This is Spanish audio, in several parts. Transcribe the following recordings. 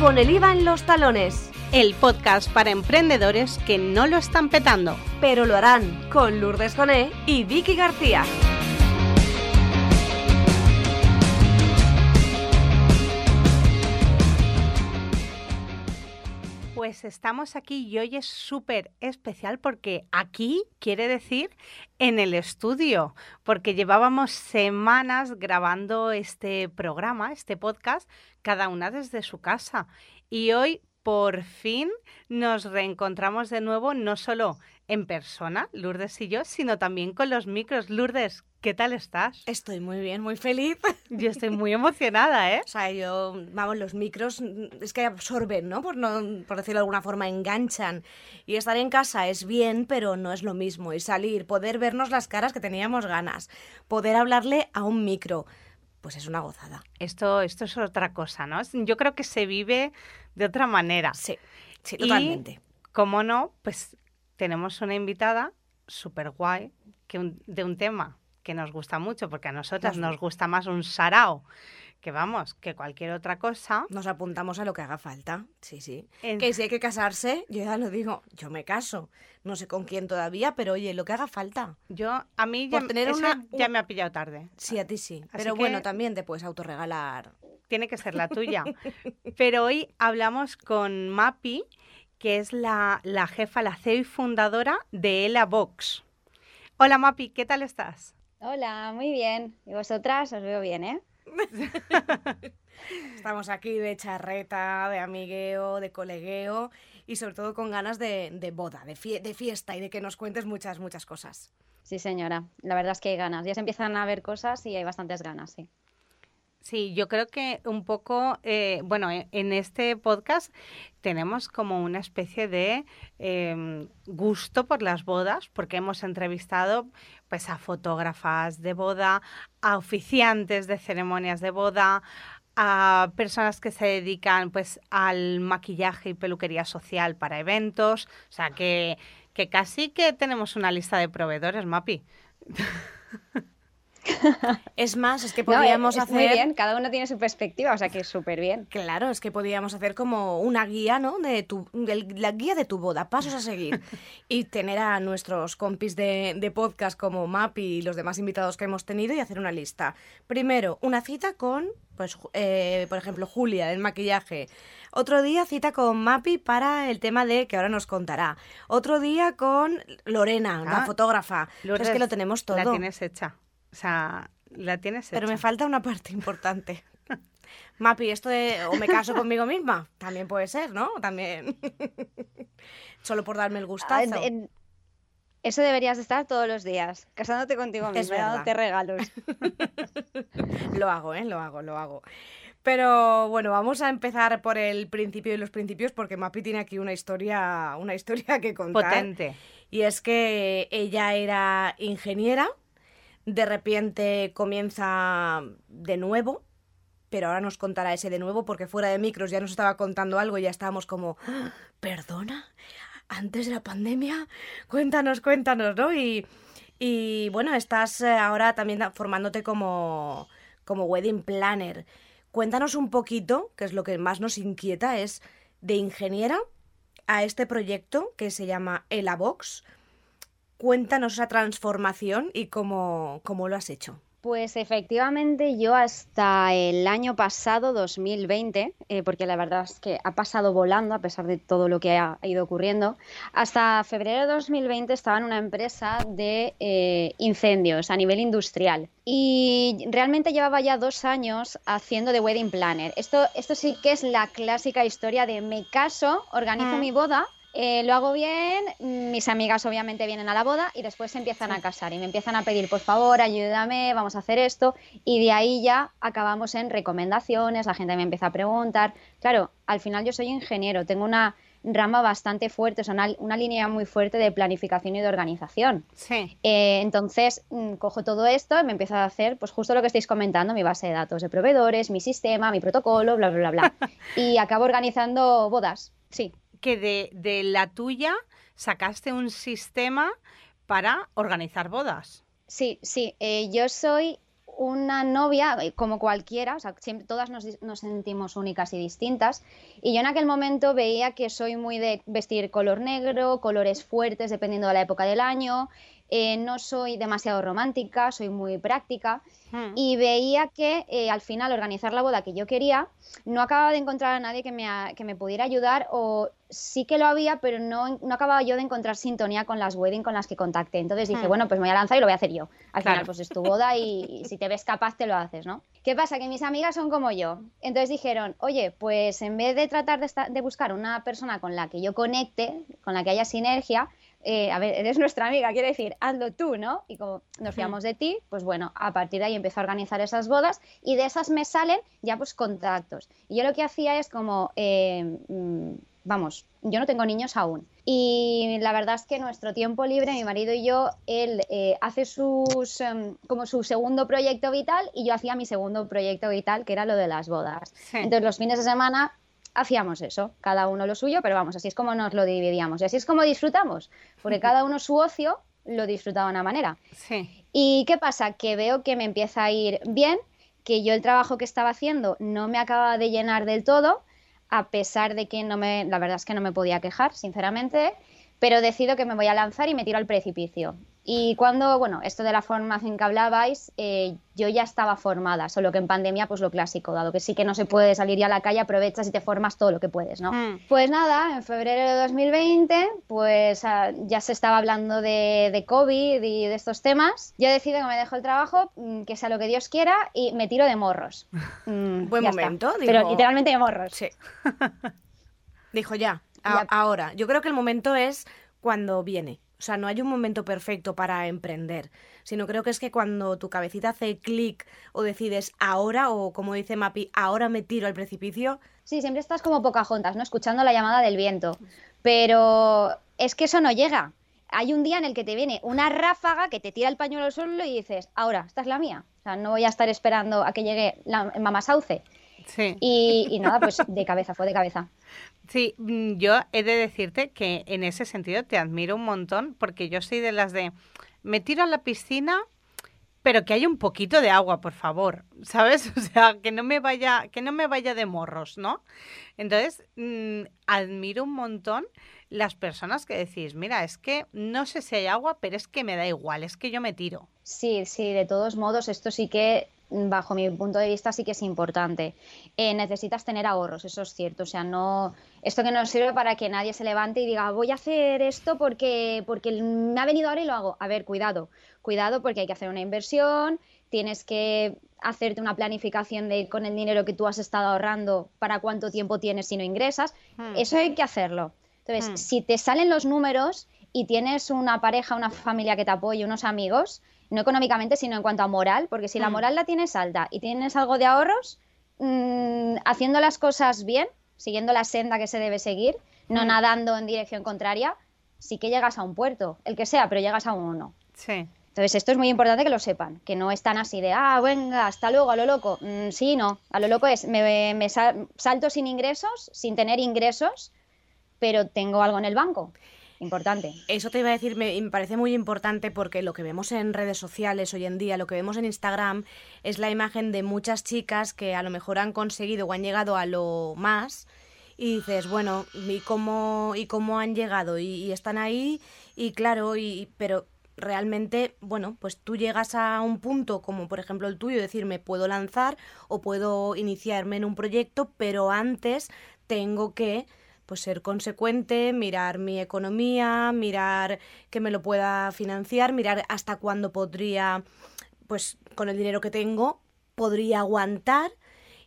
con el IVA en los talones. El podcast para emprendedores que no lo están petando. Pero lo harán con Lourdes Joné y Vicky García. Pues estamos aquí y hoy es súper especial porque aquí quiere decir en el estudio, porque llevábamos semanas grabando este programa, este podcast, cada una desde su casa. Y hoy por fin nos reencontramos de nuevo, no solo en persona, Lourdes y yo, sino también con los micros. Lourdes, ¿qué tal estás? Estoy muy bien, muy feliz. Yo estoy muy emocionada, ¿eh? O sea, yo, vamos, los micros mm, es que absorben, ¿no? Por, no, por decirlo de alguna forma, enganchan. Y estar en casa es bien, pero no es lo mismo. Y salir, poder vernos las caras que teníamos ganas, poder hablarle a un micro, pues es una gozada. Esto, esto es otra cosa, ¿no? Yo creo que se vive de otra manera. Sí, sí, totalmente. Y, como no, pues tenemos una invitada súper guay que un- de un tema que nos gusta mucho, porque a nosotras Nos nos gusta más un sarao que vamos, que cualquier otra cosa. Nos apuntamos a lo que haga falta. Sí, sí. En- Que si hay que casarse, yo ya lo digo, yo me caso. No sé con quién todavía, pero oye, lo que haga falta. Yo, a mí ya, tener una- ya me ha pillado tarde. Sí, a ti sí. Así pero que- bueno, también te puedes autorregalar. Tiene que ser la tuya. Pero hoy hablamos con Mapi, que es la, la jefa, la CEO y fundadora de Ela Box. Hola Mapi, ¿qué tal estás? Hola, muy bien. ¿Y vosotras? Os veo bien, ¿eh? Estamos aquí de charreta, de amigueo, de colegueo y sobre todo con ganas de, de boda, de, fie- de fiesta y de que nos cuentes muchas, muchas cosas. Sí, señora. La verdad es que hay ganas. Ya se empiezan a ver cosas y hay bastantes ganas, sí. Sí, yo creo que un poco, eh, bueno, e- en este podcast tenemos como una especie de em, gusto por las bodas, porque hemos entrevistado pues a fotógrafas de boda, a oficiantes de ceremonias de boda, a personas que se dedican pues al maquillaje y peluquería social para eventos, o sea que, que casi que tenemos una lista de proveedores, Mapi. Es más, es que No, eh, podríamos es hacer... muy bien. Cada uno tiene su perspectiva, o sea que es súper bien. Claro, es que podríamos hacer como una guía, ¿no? De tu, la guía de tu boda, pasos a seguir. y tener a nuestros compis de, de podcast como Mapi y los demás invitados que hemos tenido y hacer una lista. Primero, una cita con, pues, eh, por ejemplo, Julia, del maquillaje. Otro día cita con Mapi para el tema de que ahora nos contará. Otro día con Lorena, la Ah, fotógrafa. Es que lo tenemos todo. La tienes hecha. O sea, la tienes hecha. Pero me falta una parte importante. Mapi, esto de o me caso conmigo misma, también puede ser, ¿no? También. Solo por darme el Ah, gustazo. en- en- Eso deberías de estar todos los días, casándote contigo verdad. dándote regalos. Lo hago, ¿eh? Lo hago, lo hago. Pero bueno, vamos a empezar por el principio de los principios porque Mapi tiene aquí una historia, una historia que contar. potente. Y es que ella era ingeniera, de repente comienza de nuevo, pero ahora nos contará ese de nuevo porque fuera de micros ya nos estaba contando algo y ya estábamos como, "Ah, ¿perdona? ¿Antes de la pandemia? Cuéntanos, cuéntanos, ¿no? Y, y bueno, estás eh, ahora también formándote como, como wedding planner. Cuéntanos un poquito, que es lo que más nos inquieta, es de ingeniera a este proyecto que se llama Elabox. Cuéntanos esa transformación y cómo, cómo lo has hecho. Pues efectivamente yo hasta el año pasado, 2020, eh, porque la verdad es que ha pasado volando a pesar de todo lo que ha, ido ocurriendo, hasta febrero de 2020 estaba en una empresa de eh, incendios a nivel industrial y realmente llevaba ya dos años haciendo de wedding planner. Esto, esto sí que es la clásica historia de me caso, organizo Mm. mi boda eh, lo hago bien, mis amigas obviamente vienen a la boda y después se empiezan a casar y me empiezan a pedir, por favor, ayúdame, vamos a hacer esto y de ahí ya acabamos en recomendaciones, la gente me empieza a preguntar. Claro, al final yo soy ingeniero, tengo una rama bastante fuerte, o sea, una, una línea muy fuerte de planificación y de organización. Sí. Eh, entonces, mm, cojo todo esto y me empiezo a hacer, pues justo lo que estáis comentando, mi base de datos de proveedores, mi sistema, mi protocolo, bla, bla, bla, bla. Y acabo organizando bodas, sí. Que de, de la tuya sacaste un sistema para organizar bodas. Sí, sí, eh, yo soy una novia eh, como cualquiera, o sea, todas nos, nos, sentimos únicas y distintas. Y yo en aquel momento veía que soy muy de vestir color negro, colores fuertes dependiendo de la época del año. Eh, no soy demasiado romántica, soy muy práctica hmm. y veía que eh, al final organizar la boda que yo quería no acababa de encontrar a nadie que me, que me pudiera ayudar o sí que lo había, pero no, no, acababa yo de encontrar sintonía con las wedding con las que contacté. Entonces dije, hmm. bueno, pues me voy a lanzar y lo voy a hacer yo. Al final, pues es tu boda y, si te ves capaz te lo haces, ¿no? ¿Qué pasa? Que mis amigas son como yo. Entonces dijeron, oye, pues en vez de tratar de, de buscar una persona con la que yo conecte, con la que haya sinergia, eh, a ver, eres nuestra amiga, quiere decir, hazlo tú, ¿no? Y como nos fiamos de ti, pues bueno, a partir de ahí empezó a organizar esas bodas y de esas me salen ya pues contactos. Y yo lo que hacía es como, eh, mm, vamos, yo no tengo niños aún. Y la verdad es que nuestro tiempo libre, mi marido y yo, él eh, hace sus, em, como su segundo proyecto vital y yo hacía mi segundo proyecto vital, que era lo de las bodas. Entonces los fines de semana hacíamos eso, cada uno lo suyo, pero vamos, así es como nos lo dividíamos y así es como disfrutamos, porque cada uno su ocio lo disfrutaba de una manera. Sí. ¿Y qué pasa? Que veo que me empieza a ir bien, que yo el trabajo que estaba haciendo no me acaba de llenar del todo, a pesar de que no me, la verdad es que no me podía quejar, sinceramente, pero decido que me voy a lanzar y me tiro al precipicio. Y cuando, bueno, esto de la formación que hablabais, eh, yo ya estaba formada, solo que en pandemia, pues lo clásico, dado que sí que no se puede salir ya a la calle, aprovechas y te formas todo lo que puedes, ¿no? Hmm. Pues nada, en febrero de 2020, pues ah, ya se estaba hablando de, de, COVID y de estos temas. Yo decido que me dejo el trabajo, mm, que sea lo que Dios quiera, y me tiro de morros. Mm, Buen momento, Pero literalmente de morros. Sí. dijo ya, ahora. Yo creo que el momento es cuando viene. O sea, no hay un momento perfecto para emprender, sino creo que es que cuando tu cabecita hace clic o decides ahora, o como dice Mapi, ahora me tiro al precipicio. Sí, siempre estás como Pocahontas, ¿no? Escuchando la llamada del viento. Pero es que eso no llega. Hay un día en el que te viene una ráfaga que te tira el pañuelo al suelo y dices, ahora, esta es la mía. O sea, no voy a estar esperando a que llegue la mamá sauce. Sí. y nada, pues de cabeza, fue de cabeza. Sí, mm, yo he de decirte que en ese sentido te admiro un montón porque yo soy de las de me tiro a la piscina pero que haya un poquito de agua, por favor, ¿sabes? O sea, que no me vaya, que no me vaya de morros, ¿no? Entonces, mm, admiro un montón las personas que decís, mira, es que no sé si hay agua, pero es que me da igual, es que yo me tiro. Sí, sí, de todos modos, esto sí que bajo mi punto de vista sí que es importante. Eh, necesitas tener ahorros, eso es cierto. O sea, no esto que no sirve para que nadie se levante y diga voy a hacer esto porque, porque me ha venido ahora y lo hago. A ver, cuidado, cuidado porque hay que hacer una inversión, tienes que hacerte una planificación de con el dinero que tú has estado ahorrando para cuánto tiempo tienes si no ingresas. Hmm. Eso hay que hacerlo. Entonces, hmm. si te salen los números y tienes una pareja, una familia que te apoye, unos amigos, no económicamente, sino en cuanto a moral, porque si la mm. moral la tienes alta y tienes algo de ahorros, mm, haciendo las cosas bien, siguiendo la senda que se debe seguir, no mm. nadando en dirección contraria, sí que llegas a un puerto, el que sea, pero llegas a uno. Sí. Entonces, esto es muy importante que lo sepan, que no están así de, ah, venga, hasta luego, a lo loco. sí, no, a lo loco es, me, me salto sin ingresos, sin tener ingresos, pero tengo algo en el banco importante. Eso te iba a decir, me, parece muy importante porque lo que vemos en redes sociales hoy en día, lo que vemos en Instagram, es la imagen de muchas chicas que a lo mejor han conseguido o han llegado a lo más y dices, bueno, ¿y cómo, y cómo han llegado? Y, están ahí y claro, y, pero realmente, bueno, pues tú llegas a un punto como por ejemplo el tuyo, decir, me puedo lanzar o puedo iniciarme en un proyecto, pero antes tengo que pues ser consecuente, mirar mi economía, mirar que me lo pueda financiar, mirar hasta cuándo podría, pues con el dinero que tengo, podría aguantar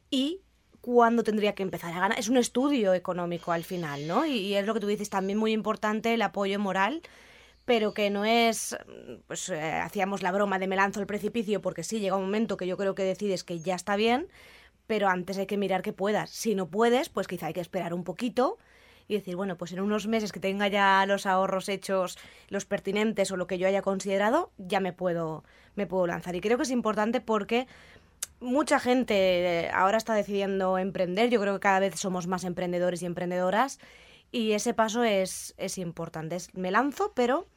y cuándo tendría que empezar a ganar. Es un estudio económico al final, ¿no? Y, es lo que tú dices, también muy importante el apoyo moral pero que no es, pues eh, hacíamos la broma de me lanzo al precipicio porque sí, llega un momento que yo creo que decides que ya está bien, pero antes hay que mirar que puedas. Si no puedes, pues quizá hay que esperar un poquito y decir, bueno, pues en unos meses que tenga ya los ahorros hechos, los pertinentes o lo que yo haya considerado, ya me puedo, me puedo lanzar. Y creo que es importante porque mucha gente eh, ahora está decidiendo emprender, yo creo que cada vez somos más emprendedores y emprendedoras y ese paso es, es importante. me lanzo, pero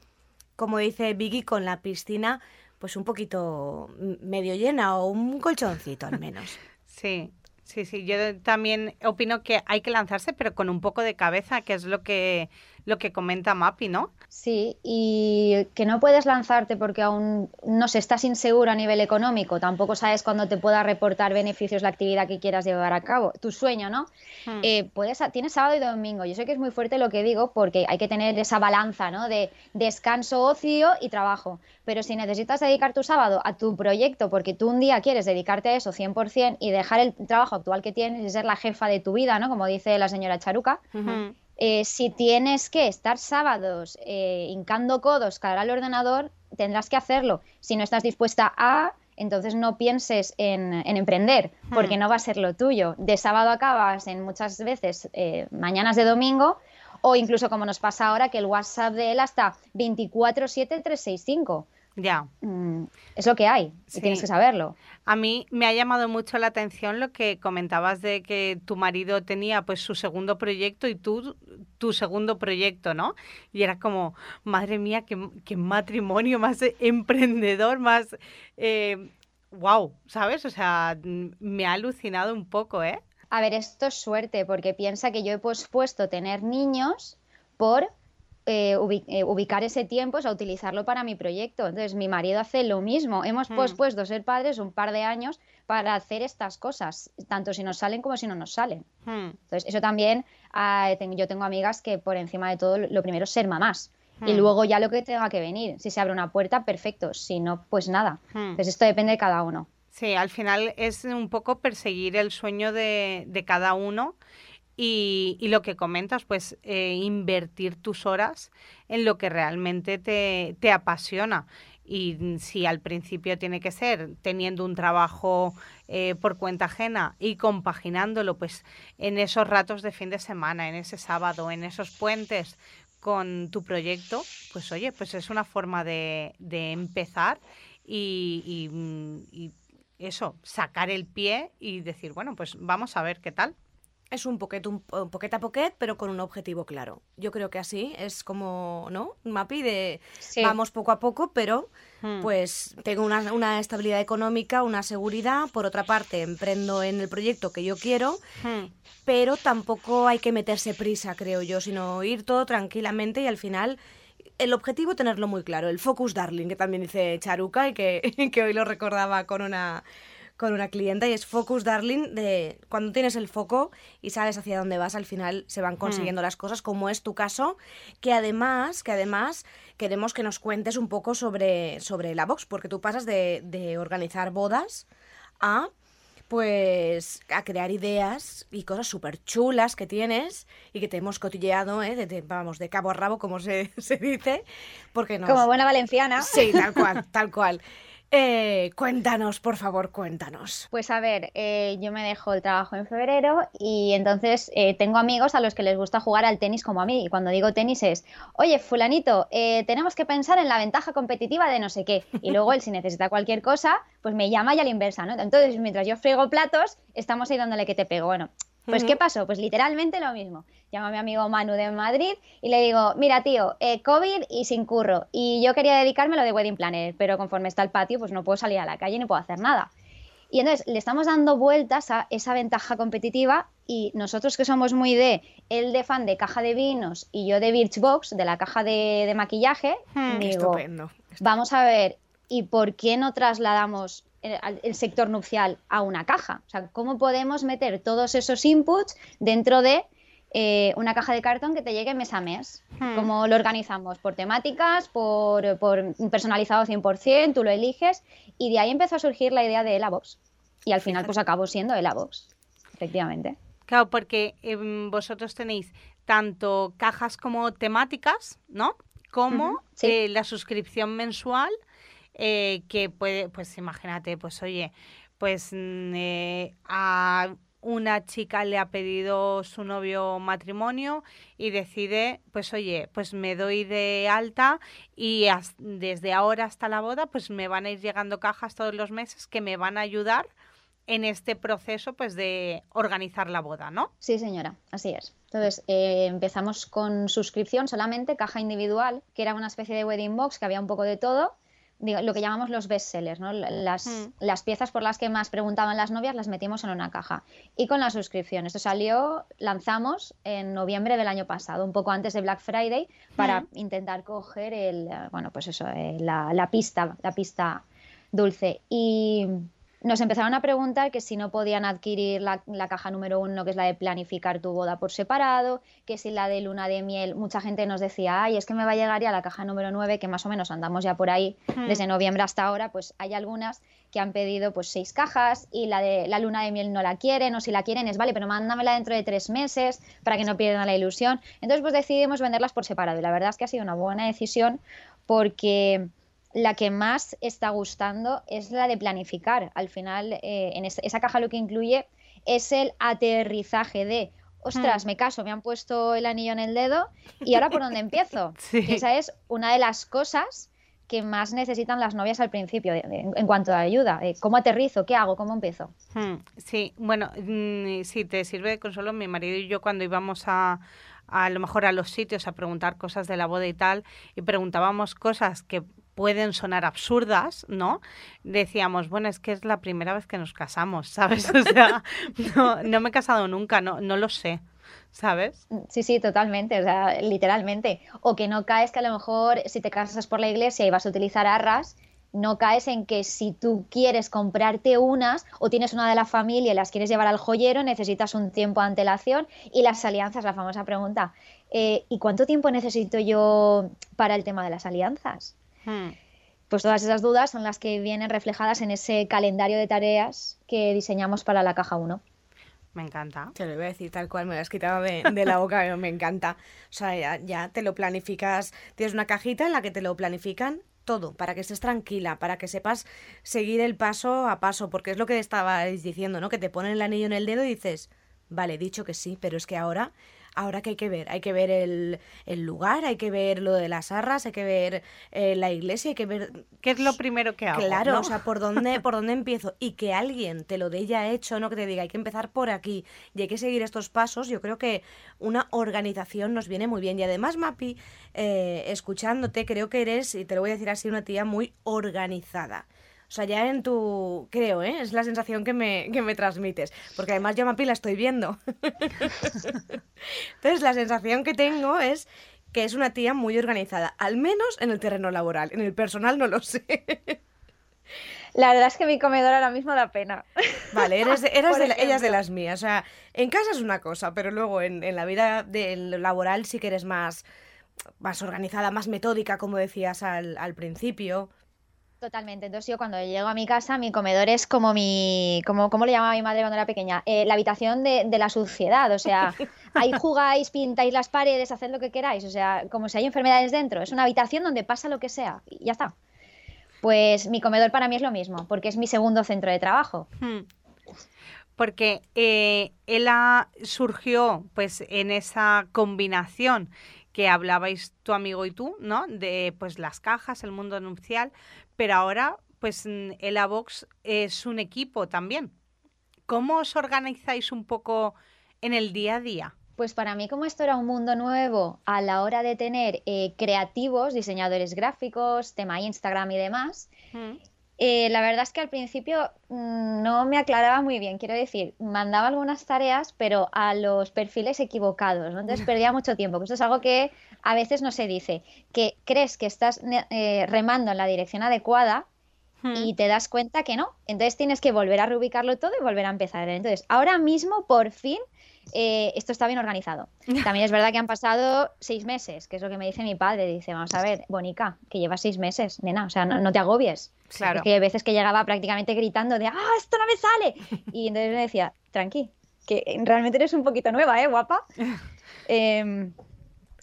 como dice Vicky, con la piscina pues un poquito medio llena o un colchoncito al menos. Sí, sí, sí. Yo también opino que hay que lanzarse, pero con un poco de cabeza, que es lo que lo que comenta Mapi, ¿no? Sí, y que no puedes lanzarte porque aún no sé, estás inseguro a nivel económico, tampoco sabes cuándo te pueda reportar beneficios la actividad que quieras llevar a cabo, tu sueño, ¿no? Hmm. Eh, puedes, tienes sábado y domingo, yo sé que es muy fuerte lo que digo porque hay que tener esa balanza, ¿no? De descanso, ocio y trabajo, pero si necesitas dedicar tu sábado a tu proyecto porque tú un día quieres dedicarte a eso 100% y dejar el trabajo actual que tienes y ser la jefa de tu vida, ¿no? Como dice la señora Charuca. Eh, si tienes que estar sábados eh, hincando codos cara al ordenador, tendrás que hacerlo. Si no estás dispuesta a, entonces no pienses en, emprender, porque hmm. no va a ser lo tuyo. De sábado acabas en muchas veces eh, mañanas de domingo, o incluso como nos pasa ahora, que el WhatsApp de él hasta 24-7-365. Ya. Mm, es lo que hay y tienes que saberlo. A mí me ha llamado mucho la atención lo que comentabas de que tu marido tenía pues su segundo proyecto y tú tu segundo proyecto, ¿no? Y era como, madre mía, qué, matrimonio más emprendedor, más... wow, eh, ¿sabes? O sea, me ha alucinado un poco, ¿eh? A ver, esto es suerte porque piensa que yo he pospuesto tener niños por eh, eh, ubicar ese tiempo, es a utilizarlo para mi proyecto. Entonces, mi marido hace lo mismo. Hemos hmm. pospuesto ser padres un par de años para hacer estas cosas, tanto si nos salen como si no nos salen. Hmm. Entonces, eso también, ah, yo tengo amigas que por encima de todo, lo primero es ser mamás. Y hmm. luego ya lo que tenga que venir. Si se abre una puerta, perfecto. Si no, pues nada. Entonces, esto depende de cada uno. Sí, al final es un poco perseguir el sueño de, de cada uno y, lo que comentas, pues eh, invertir tus horas en lo que realmente te, apasiona. Y si al principio tiene que ser teniendo un trabajo eh, por cuenta ajena y compaginándolo, pues en esos ratos de fin de semana, en ese sábado, en esos puentes con tu proyecto, pues oye, pues es una forma de, empezar y, y eso, sacar el pie y decir, bueno, pues vamos a ver qué tal es un poquete, un, a poquet, pero con un objetivo claro. Yo creo que así es como, ¿no? Mapi de vamos poco a poco, pero hmm. pues tengo una, estabilidad económica, una seguridad. Por otra parte, emprendo en el proyecto que yo quiero, hmm. pero tampoco hay que meterse prisa, creo yo, sino ir todo tranquilamente y al final el objetivo tenerlo muy claro. El focus darling, que también dice Charuca y que, que hoy lo recordaba con una con una clienta y es focus darling de cuando tienes el foco y sabes hacia dónde vas, al final se van hmm. consiguiendo las cosas, como es tu caso, que además, que además queremos que nos cuentes un poco sobre, sobre la box, porque tú pasas de, de organizar bodas a pues a crear ideas y cosas súper chulas que tienes y que te hemos cotilleado, ¿eh? de, vamos, de cabo a rabo, como se, se dice, porque no Como buena valenciana. Sí, tal cual, tal cual. Eh, cuéntanos, por favor, cuéntanos. Pues a ver, eh, yo me dejo el trabajo en febrero y entonces eh, tengo amigos a los que les gusta jugar al tenis como a mí. Y cuando digo tenis es, oye, fulanito, tenemos que pensar en la ventaja competitiva de no sé qué. Y luego él, si necesita cualquier cosa, pues me llama y a la inversa, ¿no? Entonces, mientras yo friego platos, estamos ahí dándole que te pego. Bueno, pues ¿qué pasó? Pues literalmente lo mismo. Llamo a mi amigo Manu de Madrid y le digo, mira tío, eh, COVID y sin curro. Y yo quería dedicarme a lo de Wedding Planner, pero conforme está el patio, pues no puedo salir a la calle ni puedo hacer nada. Y entonces le estamos dando vueltas a esa ventaja competitiva y nosotros que somos muy de, él de fan de caja de vinos y yo de Birchbox, de la caja de, maquillaje, hmm, digo, estupendo. vamos a ver, ¿y por qué no trasladamos el, sector nupcial a una caja. O sea, ¿cómo podemos meter todos esos inputs dentro de eh, una caja de cartón que te llegue mes a mes? Hmm. ¿Cómo lo organizamos? ¿Por temáticas? ¿Por, por personalizado 100%? ¿Tú lo eliges? Y de ahí empezó a surgir la idea de Elabox. Y al final pues acabó siendo Elabox, efectivamente. Claro, porque em, vosotros tenéis tanto cajas como temáticas, ¿no? Como eh, la suscripción mensual eh, que puede, pues imagínate, pues oye, pues mm, eh, a una chica le ha pedido su novio matrimonio y decide, pues oye, pues me doy de alta y desde ahora hasta la boda, pues me van a ir llegando cajas todos los meses que me van a ayudar en este proceso pues de organizar la boda, ¿no? Sí, señora, así es. Entonces, eh, empezamos con suscripción solamente, caja individual, que era una especie de wedding box que había un poco de todo lo que llamamos los bestsellers, ¿no? Las, mm. las, piezas por las que más preguntaban las novias las metimos en una caja. Y con la suscripción. Esto salió, lanzamos en noviembre del año pasado, un poco antes de Black Friday, para mm. intentar coger el, bueno, pues eso, eh, la, la, pista, la pista dulce. Y nos empezaron a preguntar que si no podían adquirir la, caja número uno, que es la de planificar tu boda por separado, que si la de luna de miel, mucha gente nos decía, ay, es que me va a llegar ya la caja número nueve, que más o menos andamos ya por ahí hmm. desde noviembre hasta ahora, pues hay algunas que han pedido pues seis cajas y la de la luna de miel no la quieren, o si la quieren es vale, pero mándamela dentro de tres meses para que no pierdan la ilusión. Entonces pues decidimos venderlas por separado y la verdad es que ha sido una buena decisión porque la que más está gustando es la de planificar. Al final, eh, en esa caja lo que incluye es el aterrizaje de, ostras, hmm. me caso, me han puesto el anillo en el dedo y ahora por dónde empiezo. Esa es una de las cosas que más necesitan las novias al principio en, cuanto a ayuda. ¿Cómo aterrizo? ¿Qué hago? ¿Cómo empiezo? Hmm, sí, bueno, mm, sí, te sirve de consuelo. Mi marido y yo cuando íbamos a, a lo mejor a los sitios a preguntar cosas de la boda y tal, y preguntábamos cosas que pueden sonar absurdas, ¿no? Decíamos, bueno, es que es la primera vez que nos casamos, ¿sabes? O sea, no, no me he casado nunca, no, no lo sé. ¿Sabes? Sí, sí, totalmente, o sea, literalmente. O que no caes que a lo mejor si te casas por la iglesia y vas a utilizar arras, no caes en que si tú quieres comprarte unas o tienes una de la familia y las quieres llevar al joyero, necesitas un tiempo de antelación y las alianzas, la famosa pregunta, eh, ¿y cuánto tiempo necesito yo para el tema de las alianzas? Hmm. Pues todas esas dudas son las que vienen reflejadas en ese calendario de tareas que diseñamos para la caja 1. Me encanta. Te lo voy a decir tal cual, me lo has quitado de, la boca, me encanta. O sea, ya, te lo planificas, tienes una cajita en la que te lo planifican todo, para que estés tranquila, para que sepas seguir el paso a paso, porque es lo que estabais diciendo, ¿no? Que te ponen el anillo en el dedo y dices, vale, dicho que sí, pero es que ahora ahora que hay que ver, hay que ver el, lugar, hay que ver lo de las arras, hay que ver eh, la iglesia, hay que ver... ¿Qué es lo primero que hago? Claro, o sea, ¿por dónde, ¿por dónde empiezo? Y que alguien te lo dé ya hecho, no que te diga, hay que empezar por aquí y hay que seguir estos pasos, yo creo que una organización nos viene muy bien. Y además, Mapi, eh, escuchándote, creo que eres, y te lo voy a decir así, una tía muy organizada. O sea, ya en tu, creo, ¿eh? es la sensación que me, que me transmites. Porque además yo a Mapi la estoy viendo. Entonces, la sensación que tengo es que es una tía muy organizada, al menos en el terreno laboral. En el personal no lo sé. La verdad es que mi comedor ahora mismo da pena. Vale, eres de, ella es de las mías. O sea, en casa es una cosa, pero luego en, en la vida del laboral sí que eres más, más organizada, más metódica, como decías al, al principio. Totalmente. Entonces yo cuando llego a mi casa, mi comedor es como mi, como, ¿cómo le llamaba mi madre cuando era pequeña? Eh, la habitación de, la suciedad. O sea, ahí jugáis, pintáis las paredes, haced lo que queráis. O sea, como si hay enfermedades dentro. Es una habitación donde pasa lo que sea. Y ya está. Pues mi comedor para mí es lo mismo, porque es mi segundo centro de trabajo. Hmm. Porque eh, ella surgió pues en esa combinación que hablabais tu amigo y tú, ¿no? De pues las cajas, el mundo nupcial, pero ahora pues el Avox es un equipo también. ¿Cómo os organizáis un poco en el día a día? Pues para mí como esto era un mundo nuevo a la hora de tener eh, creativos, diseñadores gráficos, tema Instagram y demás, mm. Eh, la verdad es que al principio mm, no me aclaraba muy bien, quiero decir, mandaba algunas tareas, pero a los perfiles equivocados, ¿no? entonces perdía mucho tiempo, que esto es algo que a veces no se dice, que crees que estás eh, remando en la dirección adecuada y te das cuenta que no, entonces tienes que volver a reubicarlo todo y volver a empezar. Entonces, ahora mismo, por fin, eh, esto está bien organizado. También es verdad que han pasado seis meses, que es lo que me dice mi padre. Dice, vamos a ver, Bonica, que llevas seis meses, nena, o sea, no, te agobies. Claro. que hay veces que llegaba prácticamente gritando de, ¡ah, esto no me sale! Y entonces me decía, tranqui, que realmente eres un poquito nueva, ¿eh, guapa? eh,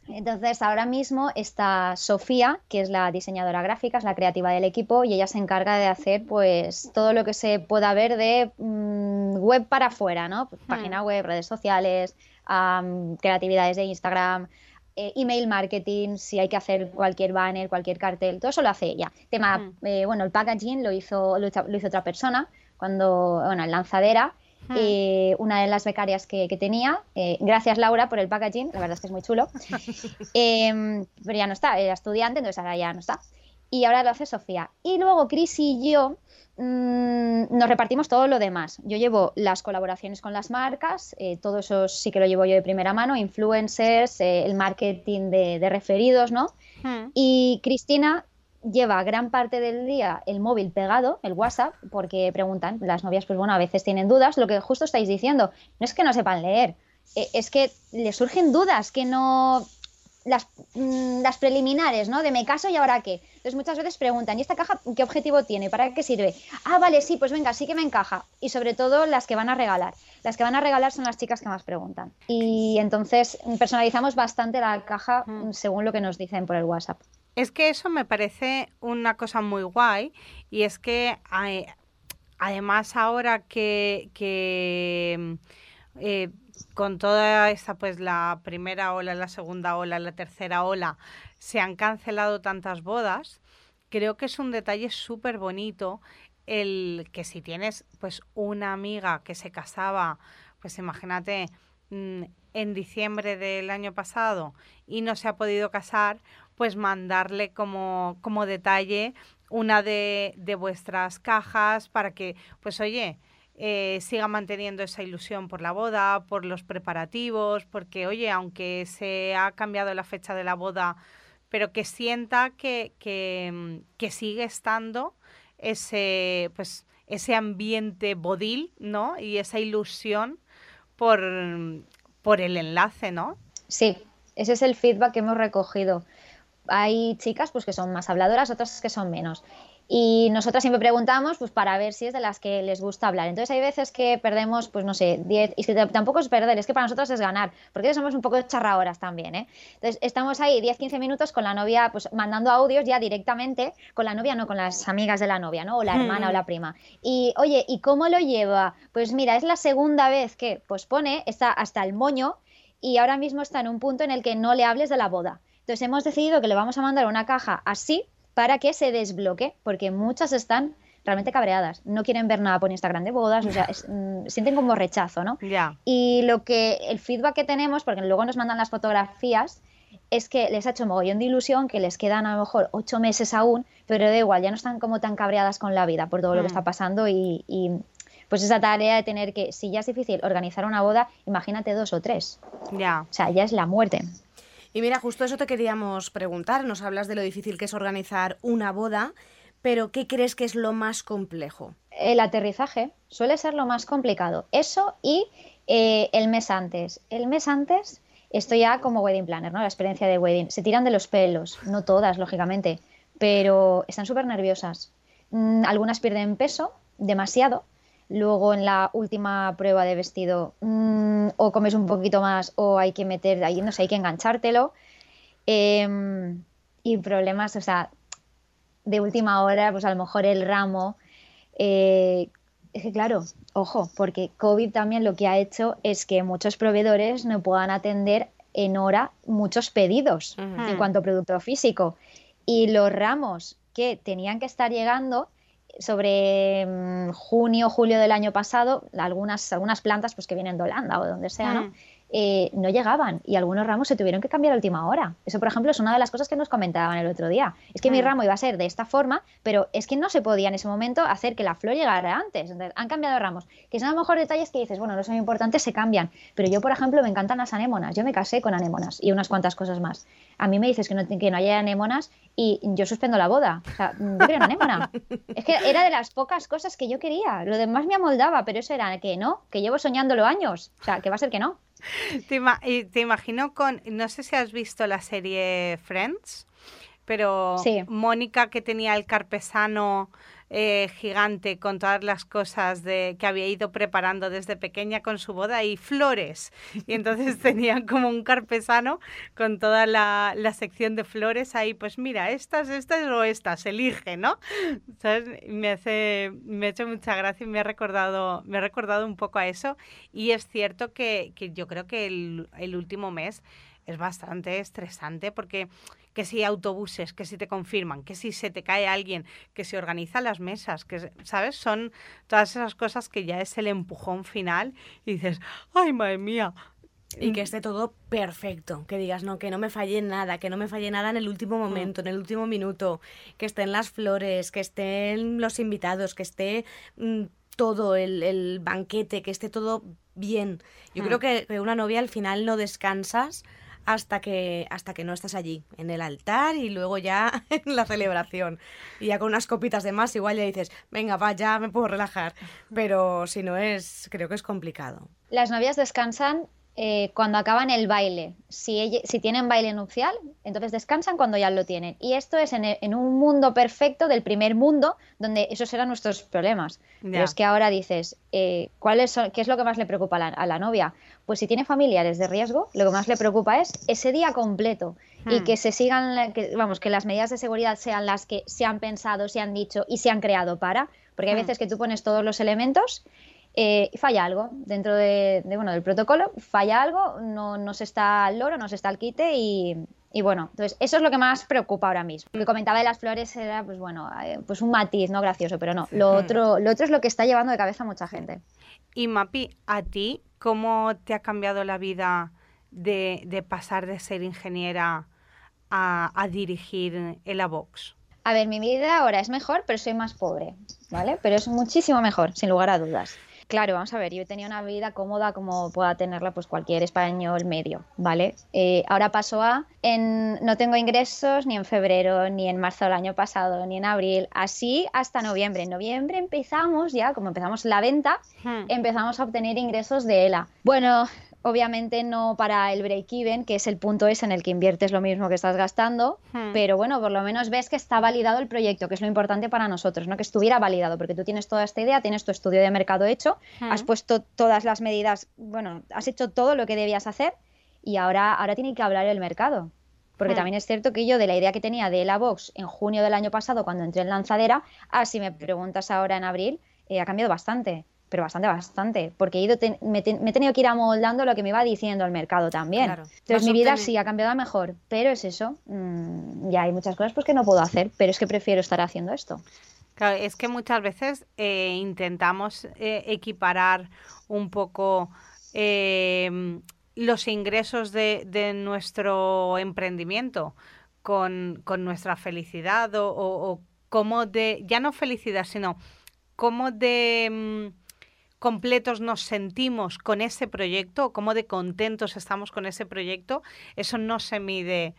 entonces, ahora mismo está Sofía, que es la diseñadora gráfica, es la creativa del equipo, y ella se encarga de hacer pues todo lo que se pueda ver de mm, web para afuera, ¿no? Pues, página hmm. web, redes sociales, creatividades de Instagram, eh, email marketing, si hay que hacer cualquier banner, cualquier cartel, todo eso lo hace ella. Tema, hmm. eh, bueno, el packaging lo hizo, lo hizo, otra persona cuando, bueno, en lanzadera eh, una de las becarias que, tenía. Eh, gracias Laura por el packaging, la verdad es que es muy chulo. Em, pero ya no está, era estudiante, entonces ahora ya no está. y ahora lo hace Sofía. Y luego Cris y yo mm, nos repartimos todo lo demás. Yo llevo las colaboraciones con las marcas, eh, todo eso sí que lo llevo yo de primera mano, influencers, el marketing de, referidos, ¿no? Hmm. Y Cristina lleva gran parte del día el móvil pegado, el WhatsApp, porque preguntan, las novias, pues bueno, a veces tienen dudas, lo que justo estáis diciendo, no es que no sepan leer, eh, es que les surgen dudas que no las, mm, las, preliminares, ¿no? De me caso y ahora qué. Entonces muchas veces preguntan, ¿y esta caja qué objetivo tiene? ¿Para qué sirve? Ah, vale, sí, pues venga, sí que me encaja. Y sobre todo las que van a regalar. Las que van a regalar son las chicas que más preguntan. Y entonces personalizamos bastante la caja según lo que nos dicen por el WhatsApp. Es que eso me parece una cosa muy guay y es que además ahora que, que eh, con toda esta, pues la primera ola, la segunda ola, la tercera ola, se han cancelado tantas bodas, creo que es un detalle súper bonito el que si tienes pues una amiga que se casaba, pues imagínate, mm, en diciembre del año pasado y no se ha podido casar, pues mandarle como, como detalle una de, de vuestras cajas para que, pues oye, eh, siga manteniendo esa ilusión por la boda, por los preparativos, porque, oye, aunque se ha cambiado la fecha de la boda, pero que sienta que, que, mm, que sigue estando ese, pues, ese ambiente bodil, ¿no? Y esa ilusión por, por el enlace, ¿no? Sí, ese es el feedback que hemos recogido. Hay chicas pues que son más habladoras, otras que son menos. Y nosotras siempre preguntamos pues para ver si es de las que les gusta hablar. Entonces hay veces que perdemos, pues no sé, 10, y que tampoco es perder, es que para nosotros es ganar, porque somos un poco charradoras también, ¿eh? Entonces estamos ahí 10, 15 minutos con la novia, pues mandando audios ya directamente, con la novia, no con las amigas de la novia, ¿no? O la hermana o la prima. Y oye, ¿y cómo lo lleva? Pues mira, es la segunda vez que pues pone, está hasta el moño y ahora mismo está en un punto en el que no le hables de la boda. Entonces hemos decidido que le vamos a mandar una caja así para que se desbloque, porque muchas están realmente cabreadas, no quieren ver nada por Instagram de bodas, o sea, mm, sienten como rechazo, ¿no? Ya. Y lo que, el feedback que tenemos, porque luego nos mandan las fotografías, es que les ha hecho mogollón de ilusión, que les quedan a lo mejor ocho meses aún, pero da igual, ya no están como tan cabreadas con la vida por todo lo que mm. está pasando y, y, pues esa tarea de tener que, si ya es difícil organizar una boda, imagínate dos o tres. Ya. O sea, ya es la muerte. Y mira, justo eso te queríamos preguntar. Nos hablas de lo difícil que es organizar una boda, pero ¿qué crees que es lo más complejo? El aterrizaje suele ser lo más complicado. Eso y eh, el mes antes. El mes antes, esto ya como wedding planner, ¿no? La experiencia de wedding. Se tiran de los pelos, no todas, lógicamente, pero están súper nerviosas. Mm, algunas pierden peso, demasiado, Luego en la última prueba de vestido mm, o comes un poquito más o hay que meter, ahí no sé, hay que enganchártelo. Em, y problemas, o sea, de última hora, pues a lo mejor el ramo. Eh, es que claro, ojo, porque COVID también lo que ha hecho es que muchos proveedores no puedan atender en hora muchos pedidos en cuanto a producto físico. Y los ramos que tenían que estar llegando sobre mm, junio, julio del año pasado, algunas, algunas plantas pues, que vienen de Holanda o de donde sea, ¿no? Mm. Eh, no llegaban y algunos ramos se tuvieron que cambiar a última hora. Eso, por ejemplo, es una de las cosas que nos comentaban el otro día. Es que mi mm. ramo iba a ser de esta forma, pero es que no se podía en ese momento hacer que la flor llegara antes. Entonces, han cambiado ramos. Que son a lo mejor detalles que dices, bueno, no son importantes, se cambian. Pero yo, por ejemplo, me encantan las anémonas. Yo me casé con anémonas y unas cuantas cosas más. A mí me dices que no, que no haya anémonas y yo suspendo la boda. O sea, yo quiero una anémona. es que era de las pocas cosas que yo quería. Lo demás me amoldaba, pero eso era que no, que llevo soñándolo años. O sea, que va a ser que no. Te, te imagino con, no sé si has visto la serie Friends, pero Mónica que tenía el carpesano eh, gigante con todas las cosas de, que había ido preparando desde pequeña con su boda y flores. Y entonces tenían como un carpesano con toda la, la sección de flores ahí, pues mira, estas, estas o estas, elige, ¿no? Me, hace, me ha hecho mucha gracia y me ha recordado, me ha recordado un poco a eso. Y es cierto que, que yo creo que el, el último mes es bastante estresante porque que si autobuses, que si te confirman, que si se te cae alguien, que se organizan las mesas, que, ¿sabes? Son todas esas cosas que ya es el empujón final y dices, ay, madre mía, Y que esté todo perfecto, que digas, no, que no me falle nada, que no me falle nada en el último momento, en el último minuto, que estén las flores, que estén los invitados, que esté mm, todo el, el, banquete, que esté todo bien. Yo creo que, que una novia al final no descansas hasta que, hasta que no estás allí, en el altar y luego ya en la celebración. Y ya con unas copitas de más, igual ya dices, venga, va, ya me puedo relajar. Pero si no es, creo que es complicado. Las novias descansan eh, cuando acaban el baile. Si, si, tienen baile nupcial, entonces descansan cuando ya lo tienen. Y esto es en, en un mundo perfecto del primer mundo, donde esos eran nuestros problemas. Yeah. Pero es que ahora dices, eh, ¿cuál son, ¿qué es lo que más le preocupa a la, a la, novia? Pues si tiene familiares de riesgo, lo que más le preocupa es ese día completo hmm. y que se sigan, que, vamos, que las medidas de seguridad sean las que se han pensado, se han dicho y se han creado para. Porque hay hmm. veces que tú pones todos los elementos eh, falla algo dentro de, de, bueno, del protocolo, falla algo, no, no se está al loro, no se está al quite y, y, bueno, entonces eso es lo que más preocupa ahora mismo. Lo que comentaba de las flores era, pues bueno, eh, pues un matiz, no gracioso, pero no, lo otro, lo otro es lo que está llevando de cabeza a mucha gente. Y Mapi, ¿a ti cómo te ha cambiado la vida de, de pasar de ser ingeniera a, a dirigir el AVOX? A ver, mi vida ahora es mejor, pero soy más pobre, ¿vale? Pero es muchísimo mejor, sin lugar a dudas. Claro, vamos a ver, yo tenía una vida cómoda como pueda tenerla pues cualquier español medio, ¿vale? Eh, ahora paso a, en, no tengo ingresos ni en febrero, ni en marzo del año pasado, ni en abril, así hasta noviembre. En noviembre empezamos ya, como empezamos la venta, hmm. empezamos a obtener ingresos de ELA. Bueno, obviamente no para el break-even, que es el punto ese en el que inviertes lo mismo que estás gastando, hmm. pero bueno, por lo menos ves que está validado el proyecto, que es lo importante para nosotros, ¿no? que estuviera validado, porque tú tienes toda esta idea, tienes tu estudio de mercado hecho, hmm. has puesto todas las medidas, bueno, has hecho todo lo que debías hacer y ahora, ahora tiene que hablar el mercado. Porque hmm. también es cierto que yo de la idea que tenía de la Box en junio del año pasado, cuando entré en lanzadera, a si me preguntas ahora en abril, eh, ha cambiado bastante pero bastante, bastante, porque he ido te, me, te, me, he tenido que ir amoldando lo que me va diciendo el mercado también. Claro. Entonces mi vida sí ha cambiado a mejor, pero es eso, mmm, ya hay muchas cosas pues que no puedo hacer, pero es que prefiero estar haciendo esto. Claro, es que muchas veces eh, intentamos eh, equiparar un poco eh, los ingresos de, de, nuestro emprendimiento con, con nuestra felicidad o, o, o, como de, ya no felicidad, sino como de... Completos nos sentimos con ese proyecto, cómo de contentos estamos con ese proyecto, eso no se mide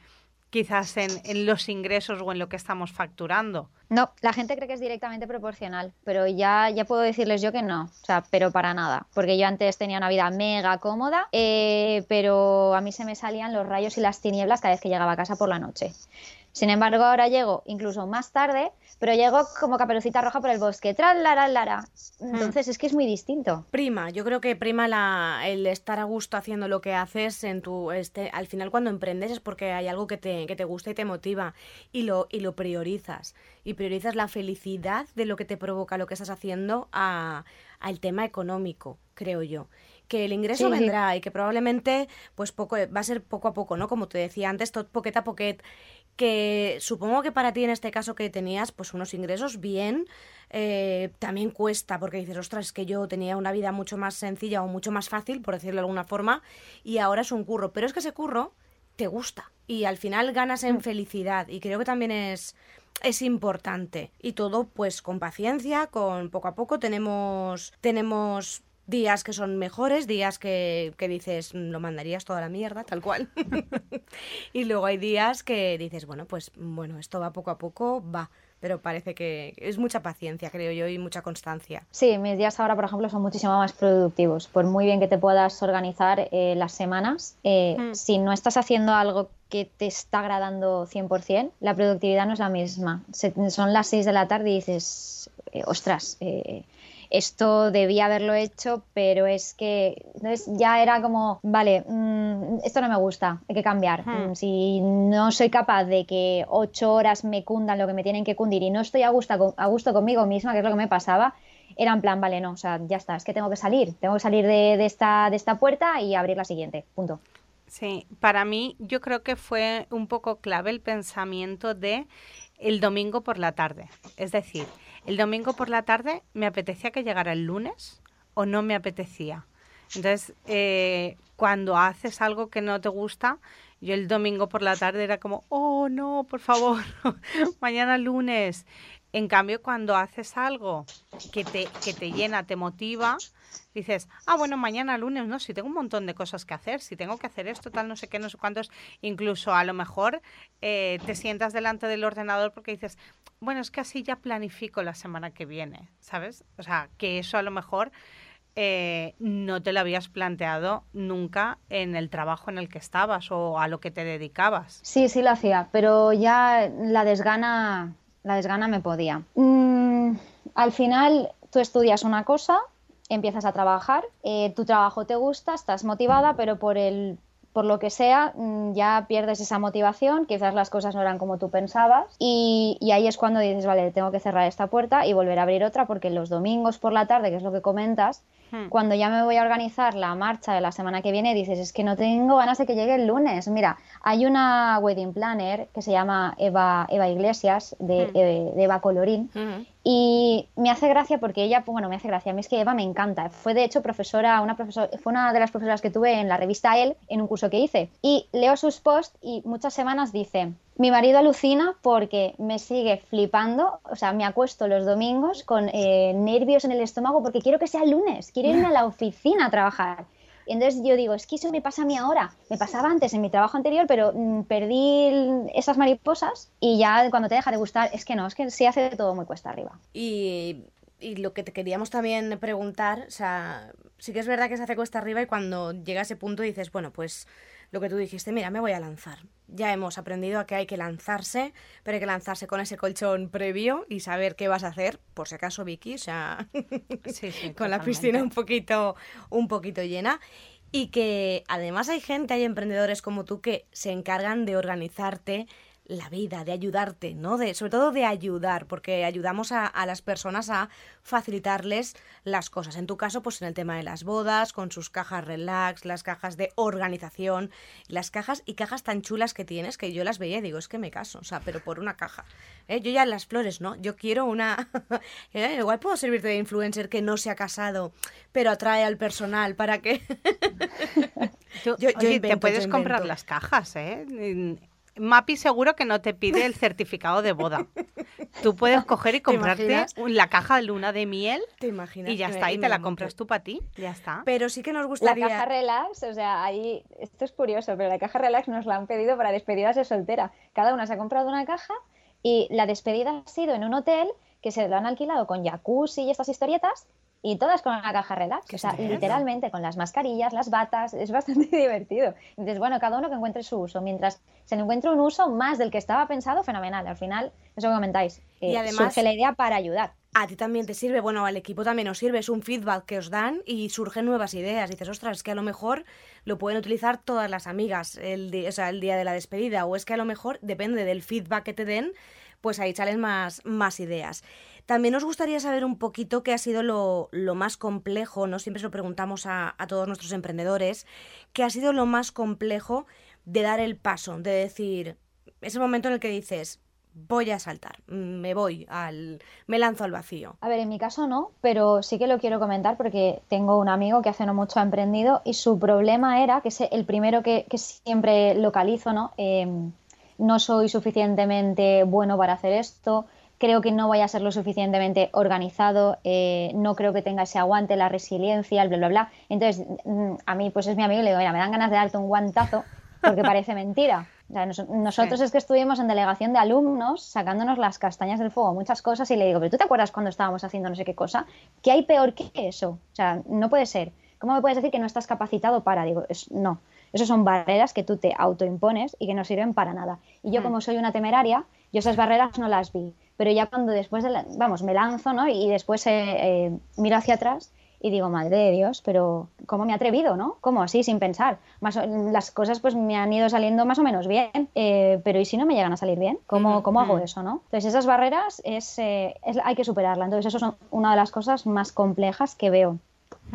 quizás en, en, los ingresos o en lo que estamos facturando. No, la gente cree que es directamente proporcional, pero ya, ya puedo decirles yo que no, o sea, pero para nada, porque yo antes tenía una vida mega cómoda, eh, pero a mí se me salían los rayos y las tinieblas cada vez que llegaba a casa por la noche. Sin embargo, ahora llego incluso más tarde, pero llego como caperucita roja por el bosque. Tras, lara, lara. Entonces hmm. es que es muy distinto. Prima, yo creo que prima la, el estar a gusto haciendo lo que haces en tu. Este, al final, cuando emprendes es porque hay algo que te, que te gusta y te motiva y lo, y lo priorizas. Y priorizas la felicidad de lo que te provoca lo que estás haciendo a, al tema económico, creo yo que el ingreso sí, vendrá sí. y que probablemente pues poco va a ser poco a poco, ¿no? Como te decía antes, todo poquet a poquet que supongo que para ti en este caso que tenías pues unos ingresos bien, eh, también cuesta porque dices, ostras, es que yo tenía una vida mucho más sencilla o mucho más fácil, por decirlo de alguna forma, y ahora es un curro, pero es que ese curro te gusta y al final ganas en felicidad y creo que también es es importante. Y todo pues con paciencia, con poco a poco tenemos tenemos días que son mejores, días que, que, dices mm, lo mandarías toda la mierda, tal cual. y luego hay días que dices, bueno, pues bueno, esto va poco a poco, va. Pero parece que es mucha paciencia, creo yo, y mucha constancia. Sí, mis días ahora, por ejemplo, son muchísimo más productivos. Por muy bien que te puedas organizar eh, las semanas, eh, mm. si no estás haciendo algo que te está agradando 100%, la productividad no es la misma. Se, son las 6 de la tarde y dices, eh, ostras, esto debía haberlo hecho, pero es que entonces ya era como, vale, mmm, esto no me gusta, hay que cambiar. Hmm. Si no soy capaz de que ocho horas me cundan lo que me tienen que cundir y no estoy a gusto, a gusto conmigo misma, que es lo que me pasaba, era en plan, vale, no, o sea, ya está, es que tengo que salir, tengo que salir de, de, esta, de esta puerta y abrir la siguiente, punto. Sí, para mí yo creo que fue un poco clave el pensamiento de el domingo por la tarde. Es decir, el domingo por la tarde me apetecía que llegara el lunes o no me apetecía. Entonces, eh, cuando haces algo que no te gusta, yo el domingo por la tarde era como, oh no, por favor, mañana lunes. En cambio, cuando haces algo que te, que te llena, te motiva, dices, ah, bueno, mañana lunes, no, si tengo un montón de cosas que hacer, si tengo que hacer esto, tal, no sé qué, no sé cuántos, incluso a lo mejor eh, te sientas delante del ordenador porque dices, bueno, es que así ya planifico la semana que viene, ¿sabes? O sea, que eso a lo mejor eh, no te lo habías planteado nunca en el trabajo en el que estabas o a lo que te dedicabas. Sí, sí lo hacía, pero ya la desgana, la desgana me podía. Mm, al final tú estudias una cosa, empiezas a trabajar, eh, tu trabajo te gusta, estás motivada, pero por el por lo que sea, mm, ya pierdes esa motivación, quizás las cosas no eran como tú pensabas y, y, ahí es cuando dices, vale, tengo que cerrar esta puerta y volver a abrir otra porque los domingos por la tarde, que es lo que comentas, Hmm. Cuando ya me voy a organizar la marcha de la semana que viene, dices, es que no tengo ganas de que llegue el lunes. Mira, hay una wedding planner que se llama Eva, Eva Iglesias, de, hmm. Eva Colorín, hmm. Y me hace gracia porque ella, bueno, me hace gracia, a mí es que Eva me encanta. Fue de hecho profesora, una profesora, fue una de las profesoras que tuve en la revista El, en un curso que hice. Y leo sus posts y muchas semanas dice, mi marido alucina porque me sigue flipando, o sea, me acuesto los domingos con eh, nervios en el estómago porque quiero que sea lunes, quiero irme a la oficina a trabajar. Y entonces yo digo, es que eso me pasa a mí ahora. Me pasaba antes en mi trabajo anterior, pero mm, perdí esas mariposas y ya cuando te deja de gustar, es que no, es que se hace todo muy cuesta arriba. Y, y lo que te queríamos también preguntar, o sea, sí que es verdad que se hace cuesta arriba y cuando llega a ese punto dices, bueno, pues lo que tú dijiste, mira, me voy a lanzar. Ya hemos aprendido a que hay que lanzarse, pero hay que lanzarse con ese colchón previo y saber qué vas a hacer, por si acaso, Vicky, o sea, con la piscina un poquito, un poquito llena. Y que además hay gente, hay emprendedores como tú que se encargan de organizarte la vida, de ayudarte, ¿no? De, sobre todo de ayudar, porque ayudamos a, las personas a facilitarles las cosas. En tu caso, pues en el tema de las bodas, con sus cajas relax, las cajas de organización, las cajas y cajas tan chulas que tienes que yo las veía y digo, es que me caso, o sea, pero por una caja. ¿eh? Yo ya las flores, ¿no? Yo quiero una... Eh, igual puedo servirte de influencer que no se ha casado, pero atrae al personal para que... yo, te puedes comprar las cajas, ¿eh? Mapi seguro que no te pide el certificado de boda. Tú puedes coger y comprarte la caja de luna de miel. ¿Te imaginas? Y ya está, y te la compras tú para ti. Ya está. Pero sí que nos gustaría. La caja relax, o sea, ahí. Esto es curioso, pero la caja relax nos la han pedido para despedidas de soltera. Cada una se ha comprado una caja y la despedida ha sido en un hotel que se lo han alquilado con jacuzzi y estas historietas y todas con una caja relax, o sea, literalmente con las mascarillas, las batas, es bastante divertido. Entonces, bueno, cada uno que encuentre su uso. Mientras se encuentre un uso más del que estaba pensado, fenomenal. Al final, eso que comentáis, eh, y además, surge la idea para ayudar. A ti también te sirve, bueno, al equipo también os sirve, es un feedback que os dan y surgen nuevas ideas. dices, ostras, es que a lo mejor lo pueden utilizar todas las amigas el, o sea, el día de la despedida, o es que a lo mejor, depende del feedback que te den, pues ahí salen más, más ideas. También nos gustaría saber un poquito qué ha sido lo, más complejo, ¿no? Siempre se lo preguntamos a, todos nuestros emprendedores, qué ha sido lo más complejo de dar el paso, de decir, ese momento en el que dices, voy a saltar, me voy al, me lanzo al vacío. A ver, en mi caso no, pero sí que lo quiero comentar porque tengo un amigo que hace no mucho ha emprendido y su problema era, que es el primero que, siempre localizo, ¿no? Em, no soy suficientemente bueno para hacer esto, creo que no vaya a ser lo suficientemente organizado, eh, no creo que tenga ese aguante, la resiliencia, el bla, bla, bla. Entonces, mm, a mí, pues es mi amigo y le digo, mira, me dan ganas de darte un guantazo porque parece mentira. nosotros es que estuvimos en delegación de alumnos sacándonos las castañas del fuego, muchas cosas, y le digo, pero ¿tú te acuerdas cuando estábamos haciendo no sé qué cosa? ¿Qué hay peor que eso? O sea, no puede ser. ¿Cómo me puedes decir que no estás capacitado para? Digo, no. Esas son barreras que tú te autoimpones y que no sirven para nada. Y yo, mm. como soy una temeraria, yo esas barreras no las vi. Pero ya cuando después, de vamos, me lanzo, ¿no? Y después eh, eh, miro hacia atrás y digo, madre de Dios, pero ¿cómo me he atrevido, no? ¿Cómo así, sin pensar? Más, las cosas pues me han ido saliendo más o menos bien, eh, pero ¿y si no me llegan a salir bien? ¿Cómo, ¿cómo hago eso, no? Entonces esas barreras es, hay que superarlas. Entonces eso son una de las cosas más complejas que veo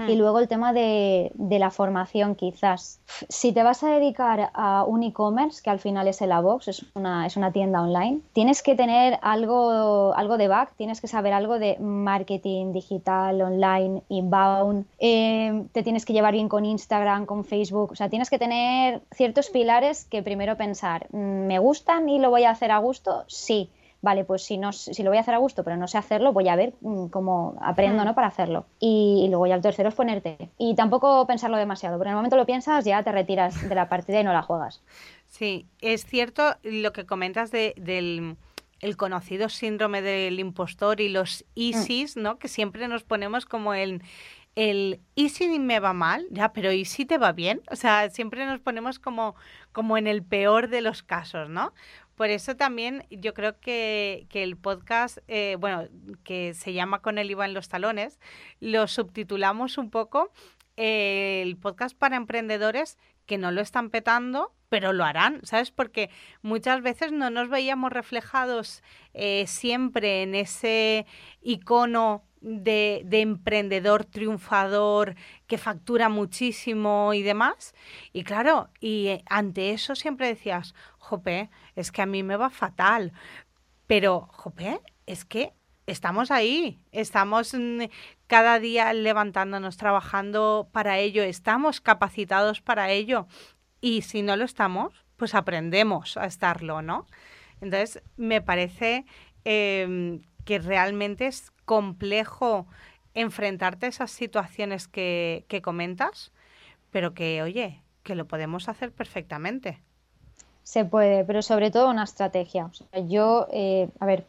Y luego el tema de, de, la formación, quizás. Si te vas a dedicar a un e-commerce, que al final es el Avox, es una, es una tienda online, tienes que tener algo, algo de back, tienes que saber algo de marketing digital, online, inbound, eh, te tienes que llevar bien con Instagram, con Facebook, o sea, tienes que tener ciertos pilares que primero pensar, mm, ¿me gustan y lo voy a hacer a gusto? Sí vale, pues si, no, si lo voy a hacer a gusto, pero no sé hacerlo, voy a ver mm, cómo aprendo, hmm. ¿no? Para hacerlo. Y, luego ya el tercero es ponerte. Y tampoco pensarlo demasiado, porque en el momento lo piensas, ya te retiras de la partida y no la juegas. Sí, es cierto lo que comentas de, del el conocido síndrome del impostor y los ISIS, mm. ¿no? Que siempre nos ponemos como el, el ¿y si me va mal? Ya, pero ¿y si te va bien? O sea, siempre nos ponemos como, como en el peor de los casos, ¿no? Por eso también yo creo que, el podcast, eh, bueno, que se llama Con el IVA en los talones, lo subtitulamos un poco eh, el podcast para emprendedores que no lo están petando, pero lo harán, ¿sabes? Porque muchas veces no nos veíamos reflejados eh, siempre en ese icono de, de, emprendedor triunfador que factura muchísimo y demás. Y claro, y ante eso siempre decías, jope, es que a mí me va fatal. Pero, jope, es que estamos ahí, estamos mm, cada día levantándonos, trabajando para ello, estamos capacitados para ello. Y si no lo estamos, pues aprendemos a estarlo, ¿no? Entonces, me parece em, que realmente es complejo enfrentarte a esas situaciones que, que comentas, pero que, oye, que lo podemos hacer perfectamente. Se puede, pero sobre todo una estrategia. O sea, yo, eh, a ver,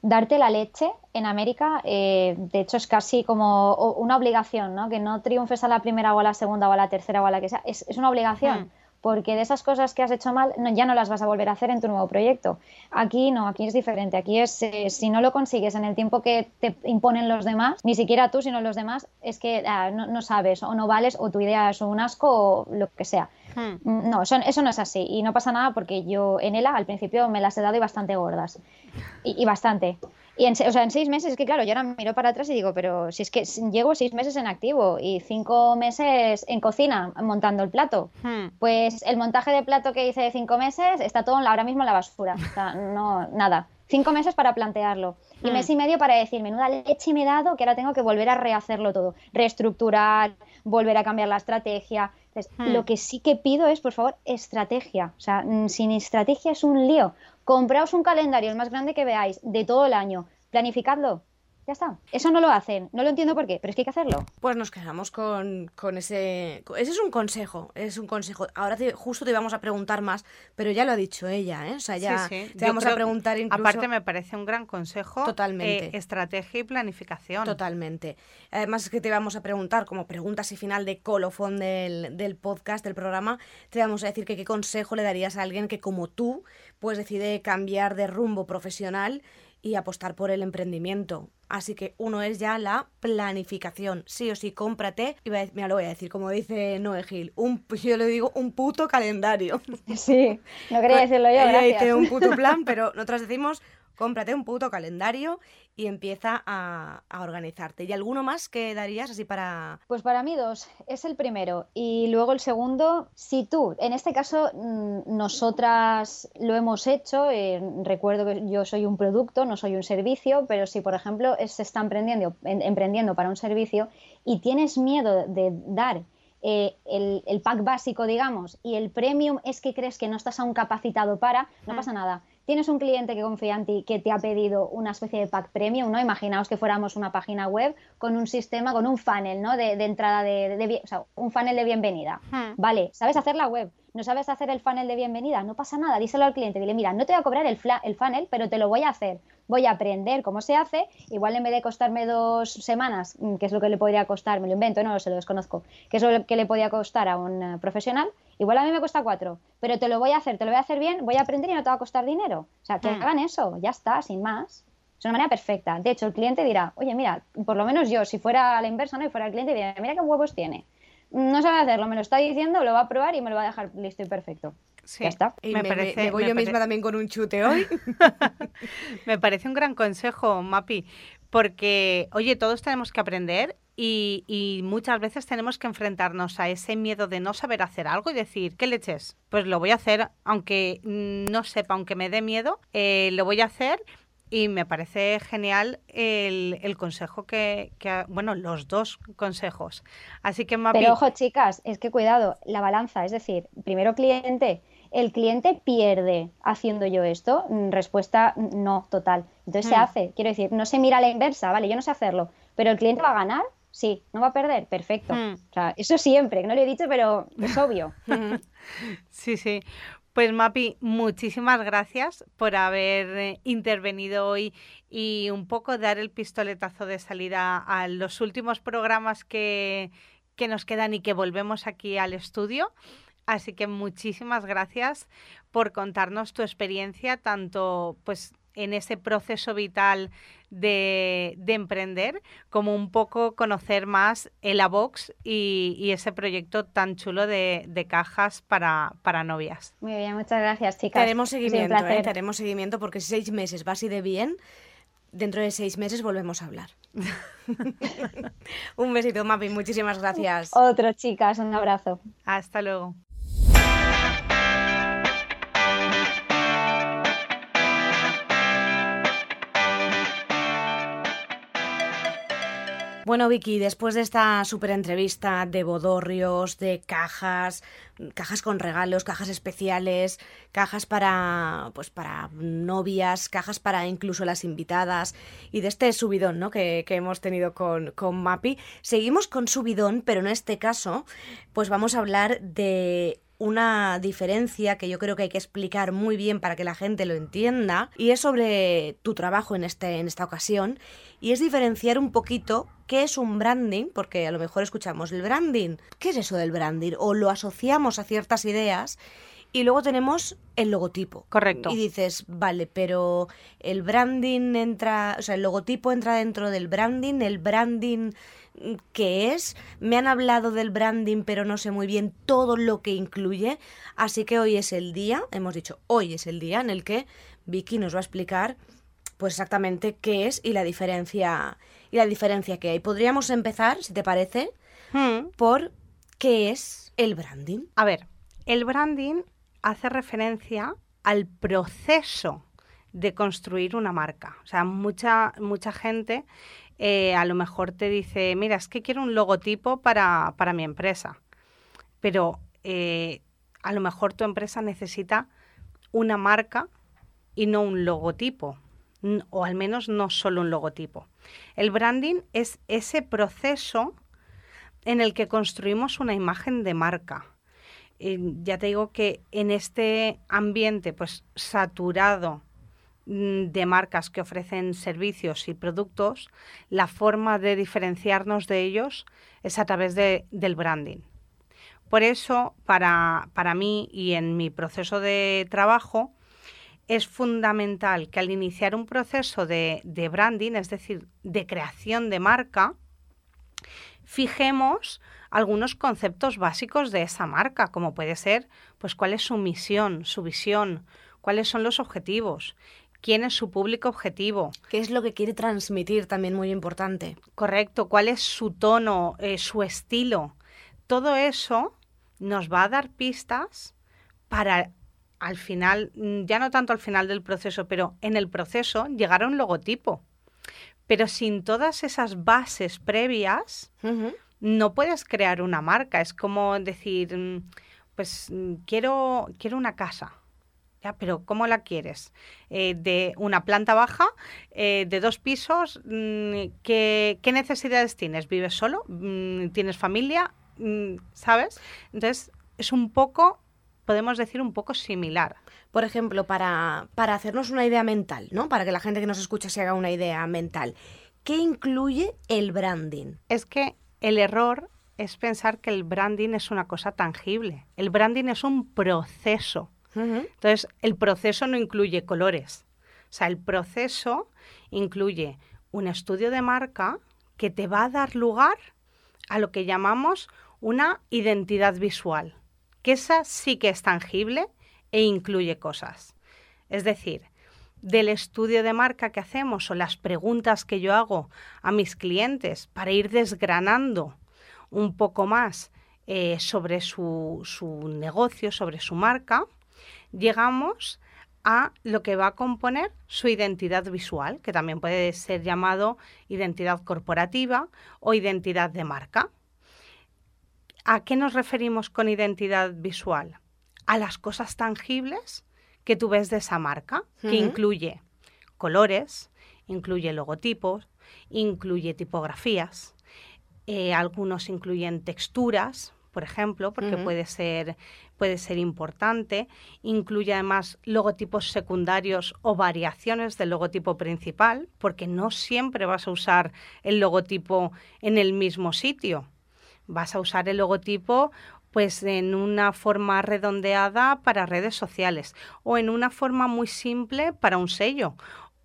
darte la leche en América, eh, de hecho, es casi como una obligación, ¿no? Que no triunfes a la primera o a la segunda o a la tercera o a la que sea. Es, es una obligación. Porque de esas cosas que has hecho mal ya no las vas a volver a hacer en tu nuevo proyecto. Aquí no, aquí es diferente. Aquí es, eh, si no lo consigues en el tiempo que te imponen los demás, ni siquiera tú, sino los demás, es que ah, no, no, sabes o no vales o tu idea es un asco o lo que sea. Hmm. Mm, no, eso, no es así. Y no pasa nada porque yo en ELA al principio me las he dado y bastante gordas. Y, bastante. Y en, o sea, en seis meses, es que claro, yo ahora miro para atrás y digo, pero si es que llego seis meses en activo y cinco meses en cocina montando el plato, hmm. pues el montaje de plato que hice de cinco meses está todo ahora mismo en la basura. O sea, no, nada. Cinco meses para plantearlo y mes hmm. y medio para decir, menuda leche me he dado que ahora tengo que volver a rehacerlo todo, reestructurar, volver a cambiar la estrategia, Hmm. Lo que sí que pido es, por favor, estrategia. O sea, mm, sin estrategia es un lío. Compraos un calendario, el más grande que veáis, de todo el año. Planificadlo. Ya está. Eso no lo hacen. No lo entiendo por qué, pero es que hay que hacerlo. Pues nos quedamos con, ese... Ese es un consejo. Es un consejo. Ahora justo te íbamos a preguntar más, pero ya lo ha dicho ella, ¿eh? O sea, ya te vamos a preguntar incluso... Aparte me parece un gran consejo. Totalmente. Eh, estrategia y planificación. Totalmente. Además es que te vamos a preguntar, como preguntas y final de colofón del, del podcast, del programa, te vamos a decir que qué consejo le darías a alguien que como tú, pues decide cambiar de rumbo profesional y apostar por el emprendimiento. Así que uno es ya la planificación. Sí o sí, cómprate. Y mira, lo voy a decir, como dice Noé Gil, un, yo le digo un puto calendario. Sí, no quería decirlo yo. Ella dice un puto plan, pero nosotros decimos cómprate un puto calendario y empieza a, organizarte. ¿Y alguno más que darías así para...? Pues para mí dos. Es el primero. Y luego el segundo, si tú, en este caso mm, nosotras lo hemos hecho, eh, recuerdo que yo soy un producto, no soy un servicio, pero si por ejemplo se está emprendiendo, emprendiendo para un servicio y tienes miedo de dar eh, el, el, pack básico, digamos, y el premium es que crees que no estás aún capacitado para, no mm. pasa nada tienes un cliente que confía en ti que te ha pedido una especie de pack premium, ¿no? Imaginaos que fuéramos una página web con un sistema, con un funnel, ¿no? De, entrada de, o sea, un funnel de bienvenida. Hmm. Vale, ¿sabes hacer la web? ¿No sabes hacer el funnel de bienvenida? No pasa nada, díselo al cliente, dile, mira, no te voy a cobrar el, el funnel, pero te lo voy a hacer. Voy a aprender cómo se hace, igual en vez de costarme dos semanas, mm, que es lo que le podría costar, me lo invento, no, se lo desconozco, que es lo que le podría costar a un eh, profesional, Igual a mí me cuesta cuatro, pero te lo voy a hacer, te lo voy a hacer bien, voy a aprender y no te va a costar dinero. O sea, que hmm. hagan eso, ya está, sin más. Es una manera perfecta. De hecho, el cliente dirá, oye, mira, por lo menos yo, si fuera a la inversa, ¿no? Y fuera el cliente, diría, mira qué huevos tiene. No sabe hacerlo, me lo está diciendo, lo va a probar y me lo va a dejar listo y perfecto. Sí, ya está. Y me, parece, voy yo misma también con un chute hoy. me parece un gran consejo, Mapi, porque, oye, todos tenemos que aprender y, y, muchas veces tenemos que enfrentarnos a ese miedo de no saber hacer algo y decir, ¿qué leches? Pues lo voy a hacer, aunque no sepa, aunque me dé miedo, eh, lo voy a hacer y me parece genial el, el consejo que, que, bueno, los dos consejos. Así que, Mapi... Pero ojo, chicas, es que cuidado, la balanza, es decir, primero cliente, ¿el cliente pierde haciendo yo esto? Mm, respuesta, no, total. Entonces se Hmm. hace, quiero decir, no se mira a la inversa, vale, yo no sé hacerlo, pero el cliente va a ganar, sí, no va a perder, perfecto. Hmm. O sea, eso siempre, que no lo he dicho, pero es obvio. Sí, sí. Pues Mapi, muchísimas gracias por haber eh, intervenido hoy y un poco dar el pistoletazo de salida a los últimos programas que, que nos quedan y que volvemos aquí al estudio. Así que muchísimas gracias por contarnos tu experiencia, tanto pues en ese proceso vital de, de emprender, como un poco conocer más el Avox y, y ese proyecto tan chulo de, de cajas para, para novias. Muy bien, muchas gracias, chicas. Te haremos seguimiento, ¿eh? placer. Te haremos seguimiento porque si seis meses va así de bien, dentro de seis meses volvemos a hablar. Un besito, Mapi. Muchísimas gracias. Otro, chicas, un abrazo. Hasta luego. Bueno, Vicky, después de esta súper entrevista de bodorrios, de cajas, cajas con regalos, cajas especiales, cajas para pues para novias, cajas para incluso las invitadas y de este subidón ¿no? que, que hemos tenido con, con Mapi, seguimos con subidón, pero en este caso, pues vamos a hablar de una diferencia que yo creo que hay que explicar muy bien para que la gente lo entienda y es sobre tu trabajo en, este, en esta ocasión y es diferenciar un poquito qué es un branding, porque a lo mejor escuchamos el branding, ¿qué es eso del branding? O lo asociamos a ciertas ideas y luego tenemos el logotipo. Correcto. Y dices, vale, pero el branding entra, o sea, el logotipo entra dentro del branding, el branding qué es. Me han hablado del branding, pero no sé muy bien todo lo que incluye. Así que hoy es el día, hemos dicho, hoy es el día en el que Vicky nos va a explicar pues exactamente qué es y la diferencia y la diferencia que hay. Podríamos empezar, si te parece, Hmm. por qué es el branding. A ver, el branding hace referencia al proceso de construir una marca. O sea, mucha, mucha gente eh, a lo mejor te dice, mira, es que quiero un logotipo para, para mi empresa. Pero eh, a lo mejor tu empresa necesita una marca y no un logotipo. O al menos no solo un logotipo. El branding es ese proceso en el que construimos una imagen de marca. Eh, ya te digo que en este ambiente pues saturado de marcas que ofrecen servicios y productos, la forma de diferenciarnos de ellos es a través de- del branding. Por eso, para, para mí y en mi proceso de trabajo, es fundamental que al iniciar un proceso de, de branding, es decir, de creación de marca, fijemos algunos conceptos básicos de esa marca, como puede ser, pues, cuál es su misión, su visión, cuáles son los objetivos, quién es su público objetivo, ¿Qué es lo que quiere transmitir? También muy importante. correcto, cuál es su tono, eh, su estilo. Todo eso nos va a dar pistas para al final, mm, ya no tanto al final del proceso, pero en el proceso llegar a un logotipo. Pero sin todas esas bases previas, no puedes crear una marca. Es como decir, mm, pues mm, quiero, quiero una casa. Ya, pero ¿cómo la quieres? Eh, de una planta baja, eh, de dos pisos, mm, ¿qué, qué necesidades tienes? ¿Vives solo? Mm, ¿Tienes familia? Mm, ¿Sabes? Entonces, es un poco, podemos decir, un poco similar. Por ejemplo, para, para hacernos una idea mental, ¿no? Para que la gente que nos escucha se haga una idea mental. ¿Qué incluye el branding? Es que el error es pensar que el branding es una cosa tangible. El branding es un proceso. Entonces, el proceso no incluye colores. O sea, el proceso incluye un estudio de marca que te va a dar lugar a lo que llamamos una identidad visual, que esa sí que es tangible e incluye cosas. Es decir, del estudio de marca que hacemos o las preguntas que yo hago a mis clientes para ir desgranando un poco más eh, sobre su negocio, sobre su marca, llegamos a lo que va a componer su identidad visual, que también puede ser llamado identidad corporativa o identidad de marca. ¿A qué nos referimos con identidad visual? A las cosas tangibles que tú ves de esa marca, que incluye colores, incluye logotipos, incluye tipografías, eh, algunos incluyen texturas, por ejemplo, porque puede, ser, puede ser importante. Incluye además logotipos secundarios o variaciones del logotipo principal, porque no siempre vas a usar el logotipo en el mismo sitio. Vas a usar el logotipo pues en una forma redondeada para redes sociales o en una forma muy simple para un sello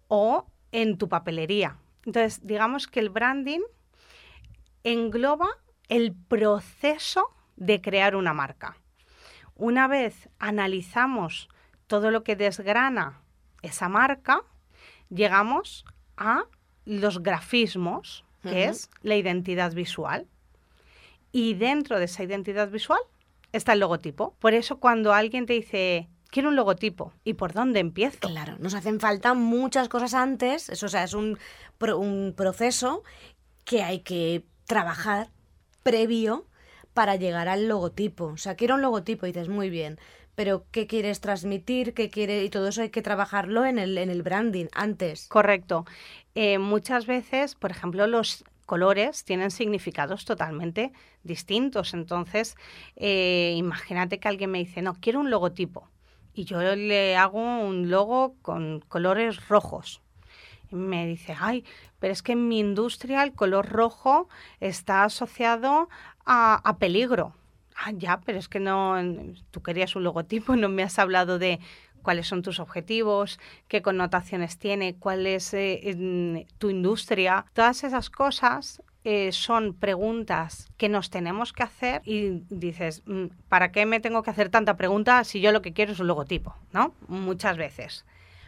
o en tu papelería. Entonces, digamos que el branding engloba el proceso de crear una marca. Una vez analizamos todo lo que desgrana esa marca, llegamos a los grafismos, que es la identidad visual. Y dentro de esa identidad visual está el logotipo. Por eso cuando alguien te dice, quiero un logotipo, ¿y por dónde empiezo? Claro, nos hacen falta muchas cosas antes, eso sea, es un, un proceso que hay que trabajar previo para llegar al logotipo. O sea, quiero un logotipo y dices, muy bien, pero ¿qué quieres transmitir? ¿Qué quiere? Y todo eso hay que trabajarlo en el, en el branding antes. Correcto. Eh, muchas veces, por ejemplo, los colores tienen significados totalmente distintos. Entonces, eh, imagínate que alguien me dice, no, quiero un logotipo. Y yo le hago un logo con colores rojos. Y me dice, ay, pero es que en mi industria el color rojo está asociado a, peligro. Ah, ya, pero es que no, tú querías un logotipo, no me has hablado de cuáles son tus objetivos, qué connotaciones tiene, cuál es eh, tu industria. Todas esas cosas eh, son preguntas que nos tenemos que hacer y dices, mm, ¿para qué me tengo que hacer tanta pregunta si yo lo que quiero es un logotipo? ¿No? Muchas veces.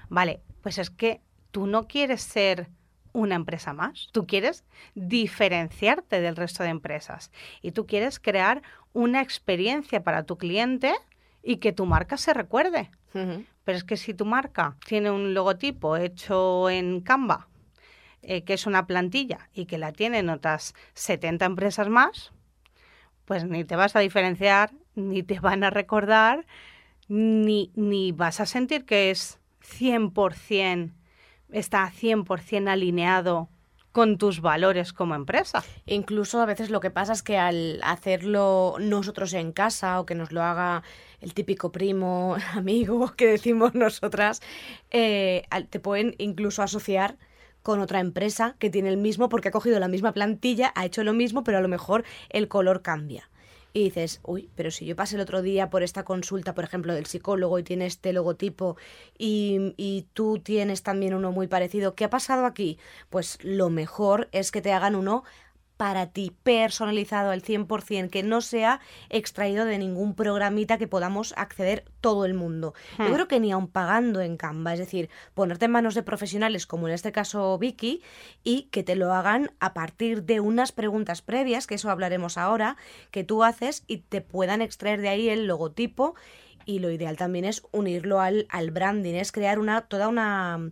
Vale, pues es que tú no quieres ser una empresa más. Tú quieres diferenciarte del resto de empresas y tú quieres crear una experiencia para tu cliente y que tu marca se recuerde. Pero es que si tu marca tiene un logotipo hecho en Canva, eh, que es una plantilla y que la tienen otras 70 empresas más, pues ni te vas a diferenciar, ni te van a recordar, ni, ni vas a sentir que es 100% está 100% alineado con tus valores como empresa. Incluso a veces lo que pasa es que al hacerlo nosotros en casa o que nos lo haga el típico primo, amigo que decimos nosotras, eh, te pueden incluso asociar con otra empresa que tiene el mismo porque ha cogido la misma plantilla, ha hecho lo mismo, pero a lo mejor el color cambia y dices, uy, pero si yo pasé el otro día por esta consulta, por ejemplo, del psicólogo y tiene este logotipo y, y, tú tienes también uno muy parecido, ¿qué ha pasado aquí? Pues lo mejor es que te hagan uno para ti, personalizado al 100%, que no sea extraído de ningún programita que podamos acceder todo el mundo. Yo hmm. creo que ni aun pagando en Canva, es decir, ponerte en manos de profesionales como en este caso Vicky y que te lo hagan a partir de unas preguntas previas, que eso hablaremos ahora, que tú haces y te puedan extraer de ahí el logotipo y lo ideal también es unirlo al, al branding, es crear una toda una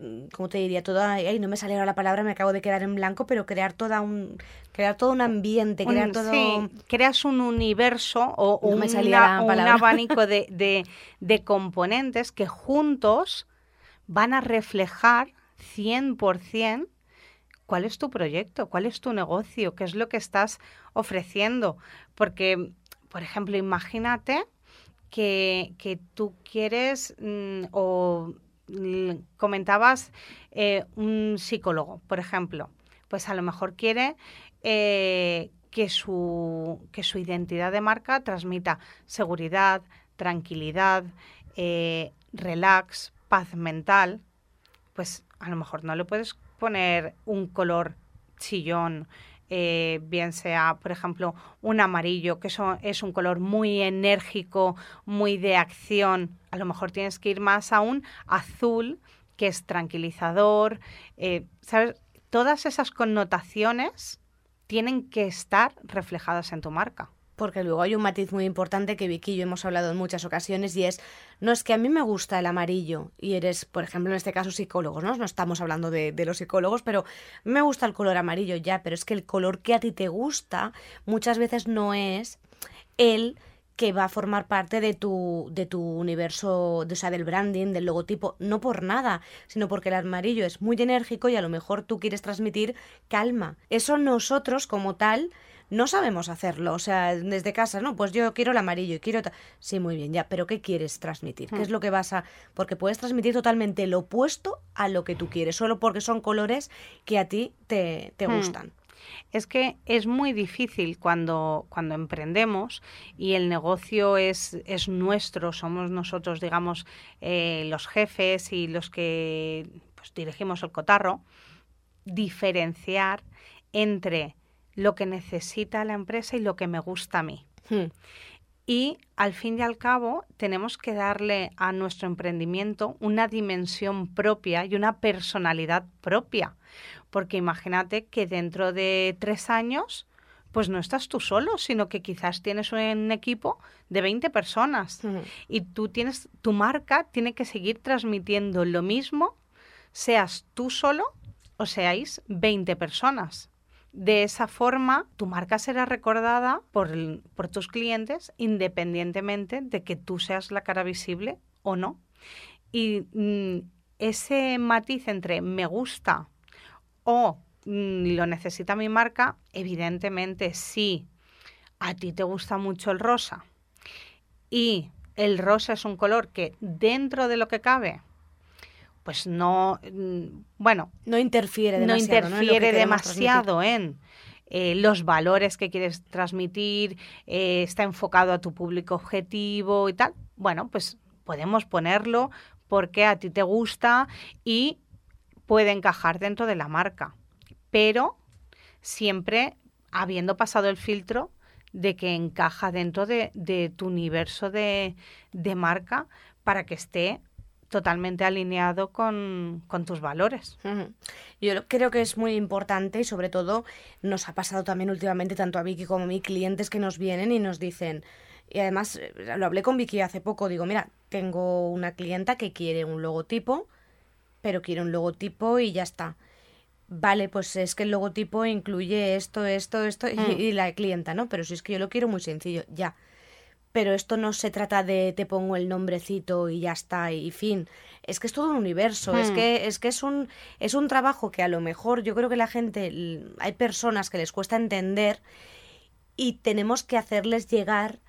Mm, ¿cómo te diría? Toda, ay, no me salió la palabra, me acabo de quedar en blanco, pero crear toda un, crear todo un ambiente, crear todo... Sí, creas un universo o un abanico de, de, de, componentes que juntos van a reflejar 100% cuál es tu proyecto, cuál es tu negocio, qué es lo que estás ofreciendo. Porque, por ejemplo, imagínate que, que tú quieres mm, o comentabas eh, un psicólogo, por ejemplo, pues a lo mejor quiere eh, que, su, que su identidad de marca transmita seguridad, tranquilidad, eh, relax, paz mental, pues a lo mejor no le puedes poner un color chillón eh, bien sea, por ejemplo, un amarillo, que eso es un color muy enérgico, muy de acción, a lo mejor tienes que ir más a un azul, que es tranquilizador, eh, ¿sabes? Todas esas connotaciones tienen que estar reflejadas en tu marca. Porque luego hay un matiz muy importante que Vicky y yo hemos hablado en muchas ocasiones y es, no es que a mí me gusta el amarillo y eres, por ejemplo, en este caso psicólogos, ¿no? No estamos hablando de, los psicólogos, pero me gusta el color amarillo ya, pero es que el color que a ti te gusta muchas veces no es el que va a formar parte de tu, de tu universo, de, o sea, del branding, del logotipo, no por nada, sino porque el amarillo es muy enérgico y a lo mejor tú quieres transmitir calma. Eso nosotros como tal no sabemos hacerlo, o sea, desde casa, no, pues yo quiero el amarillo y quiero... Sí, muy bien, ya, pero ¿qué quieres transmitir? ¿Qué es hmm. lo que vas a...? Porque puedes transmitir totalmente lo opuesto a lo que tú quieres, solo porque son colores que a ti te, te hmm. gustan. Es que es muy difícil cuando, cuando emprendemos y el negocio es, es nuestro, somos nosotros, digamos, eh, los jefes y los que pues, dirigimos el cotarro, diferenciar entre lo que necesita la empresa y lo que me gusta a mí. Hmm. Y al fin y al cabo tenemos que darle a nuestro emprendimiento una dimensión propia y una personalidad propia. Porque imagínate que dentro de tres años, pues no estás tú solo, sino que quizás tienes un equipo de 20 personas. Hmm. Y tú tienes, tu marca tiene que seguir transmitiendo lo mismo, seas tú solo o seáis 20 personas. De esa forma, tu marca será recordada por, tus clientes independientemente de que tú seas la cara visible o no. Y mm, ese matiz entre me gusta o mm, lo necesita mi marca, evidentemente sí. A ti te gusta mucho el rosa y el rosa es un color que dentro de lo que cabe pues no, mm, bueno, no interfiere demasiado, no interfiere demasiado en eh, los valores que quieres transmitir, eh, está enfocado a tu público objetivo y tal. Bueno, pues podemos ponerlo porque a ti te gusta y puede encajar dentro de la marca, pero siempre habiendo pasado el filtro de que encaja dentro de, tu universo de, de marca para que esté totalmente alineado con, tus valores. Yo creo que es muy importante y sobre todo nos ha pasado también últimamente tanto a Vicky como a mí clientes que nos vienen y nos dicen, y además eh, lo hablé con Vicky hace poco, digo, mira, tengo una clienta que quiere un logotipo, pero quiere un logotipo y ya está. Vale, pues es que el logotipo incluye esto, esto, esto y, mm. y la clienta, ¿no? Pero si es que yo lo quiero muy sencillo, ya pero esto no se trata de te pongo el nombrecito y ya está y fin. Es que es todo un universo, es hmm. que es que es un es un trabajo que a lo mejor yo creo que la gente hay personas que les cuesta entender y tenemos que hacerles llegar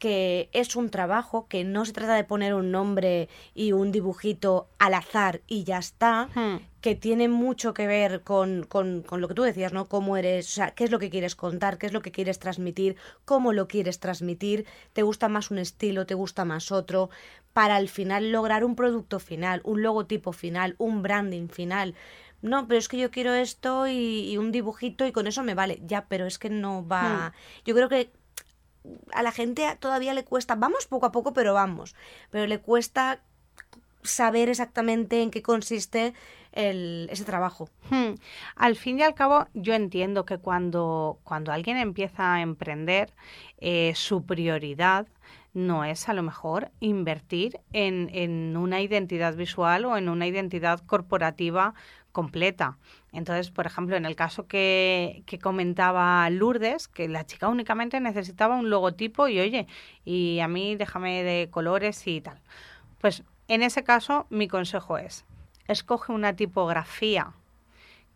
que es un trabajo, que no se trata de poner un nombre y un dibujito al azar y ya está, hmm. que tiene mucho que ver con, con, con, lo que tú decías, ¿no? Cómo eres, o sea, qué es lo que quieres contar, qué es lo que quieres transmitir, cómo lo quieres transmitir, te gusta más un estilo, te gusta más otro, para al final lograr un producto final, un logotipo final, un branding final. No, pero es que yo quiero esto y, un dibujito y con eso me vale. Ya, pero es que no va. Hmm. Yo creo que a la gente todavía le cuesta, vamos poco a poco, pero vamos, pero le cuesta saber exactamente en qué consiste el, ese trabajo. Hmm. Al fin y al cabo, yo entiendo que cuando, cuando alguien empieza a emprender, eh, su prioridad no es a lo mejor invertir en, en, una identidad visual o en una identidad corporativa completa. Entonces, por ejemplo, en el caso que, que, comentaba Lourdes, que la chica únicamente necesitaba un logotipo y oye, y a mí déjame de colores y tal. Pues en ese caso, mi consejo es, escoge una tipografía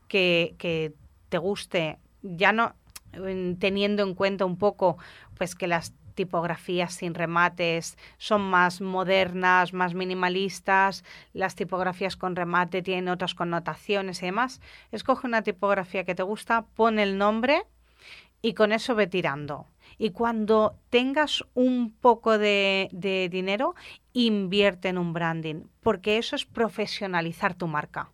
que, que te guste, ya no teniendo en cuenta un poco pues que las tipografías sin remates son más modernas, más minimalistas, las tipografías con remate tienen otras connotaciones y demás. Escoge una tipografía que te gusta, pon el nombre y con eso ve tirando. Y cuando tengas un poco de, de dinero, invierte en un branding, porque eso es profesionalizar tu marca,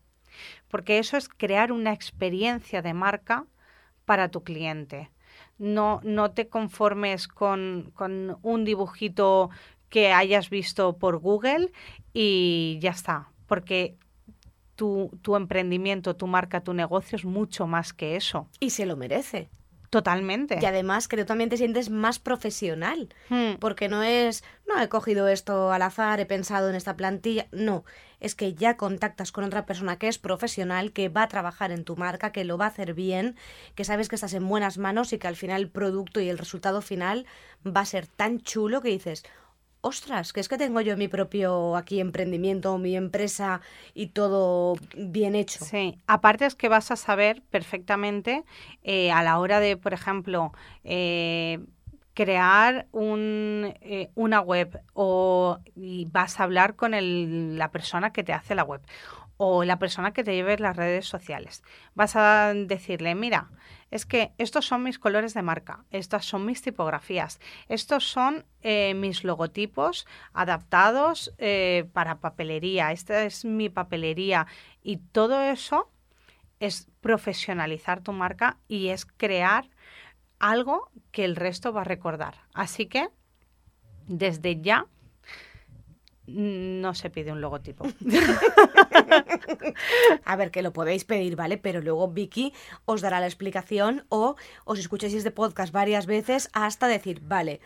porque eso es crear una experiencia de marca para tu cliente. No, no te conformes con, con un dibujito que hayas visto por Google y ya está, porque tu, tu, emprendimiento, tu marca, tu negocio es mucho más que eso. Y se lo merece. Totalmente. Y además que tú también te sientes más profesional, Hmm. porque no es, no he cogido esto al azar, he pensado en esta plantilla, no, es que ya contactas con otra persona que es profesional, que va a trabajar en tu marca, que lo va a hacer bien, que sabes que estás en buenas manos y que al final el producto y el resultado final va a ser tan chulo que dices, ostras, que es que tengo yo mi propio aquí emprendimiento, mi empresa y todo bien hecho. Sí, aparte es que vas a saber perfectamente eh, a la hora de, por ejemplo, eh, crear un, eh, una web o vas a hablar con el, la persona que te hace la web o la persona que te lleve las redes sociales. Vas a decirle, mira, es que estos son mis colores de marca, estas son mis tipografías, estos son eh, mis logotipos adaptados eh, para papelería, esta es mi papelería y todo eso es profesionalizar tu marca y es crear algo que el resto va a recordar. Así que desde ya no se pide un logotipo. A ver, que lo podéis pedir, ¿vale? Pero luego Vicky os dará la explicación o os escuchéis este podcast varias veces hasta decir, vale,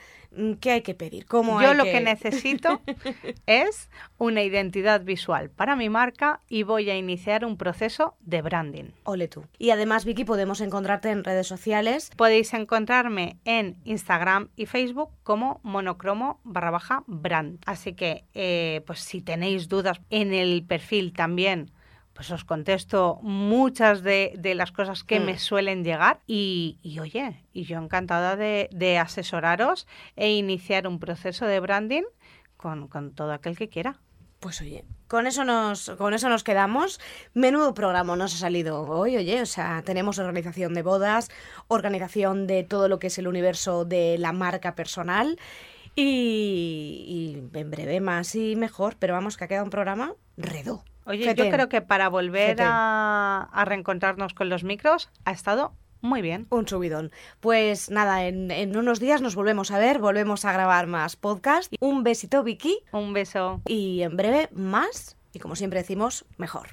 ¿qué hay que pedir? ¿Cómo Yo hay lo que necesito es una identidad visual para mi marca y voy a iniciar un proceso de branding. Ole tú. Y además, Vicky, podemos encontrarte en redes sociales. Podéis encontrarme en Instagram y Facebook como monocromo barra baja brand. Así que, eh, pues si tenéis dudas en el perfil también, pues os contesto muchas de, de las cosas que Mm. me suelen llegar y, y, oye, y yo encantada de, de asesoraros e iniciar un proceso de branding con, con todo aquel que quiera. Pues oye, con eso nos, con eso nos quedamos. Menudo programa nos ha salido hoy, oye. O sea, tenemos organización de bodas, organización de todo lo que es el universo de la marca personal. Y, y en breve más y mejor, pero vamos, que ha quedado un programa redo. Oye, yo creo que para volver a reencontrarnos con los micros ha estado muy bien. Un subidón. Pues nada, en, en unos días nos volvemos a ver, volvemos a grabar más podcast. Un besito, Vicky, Un beso. y en breve más, y como siempre decimos, mejor.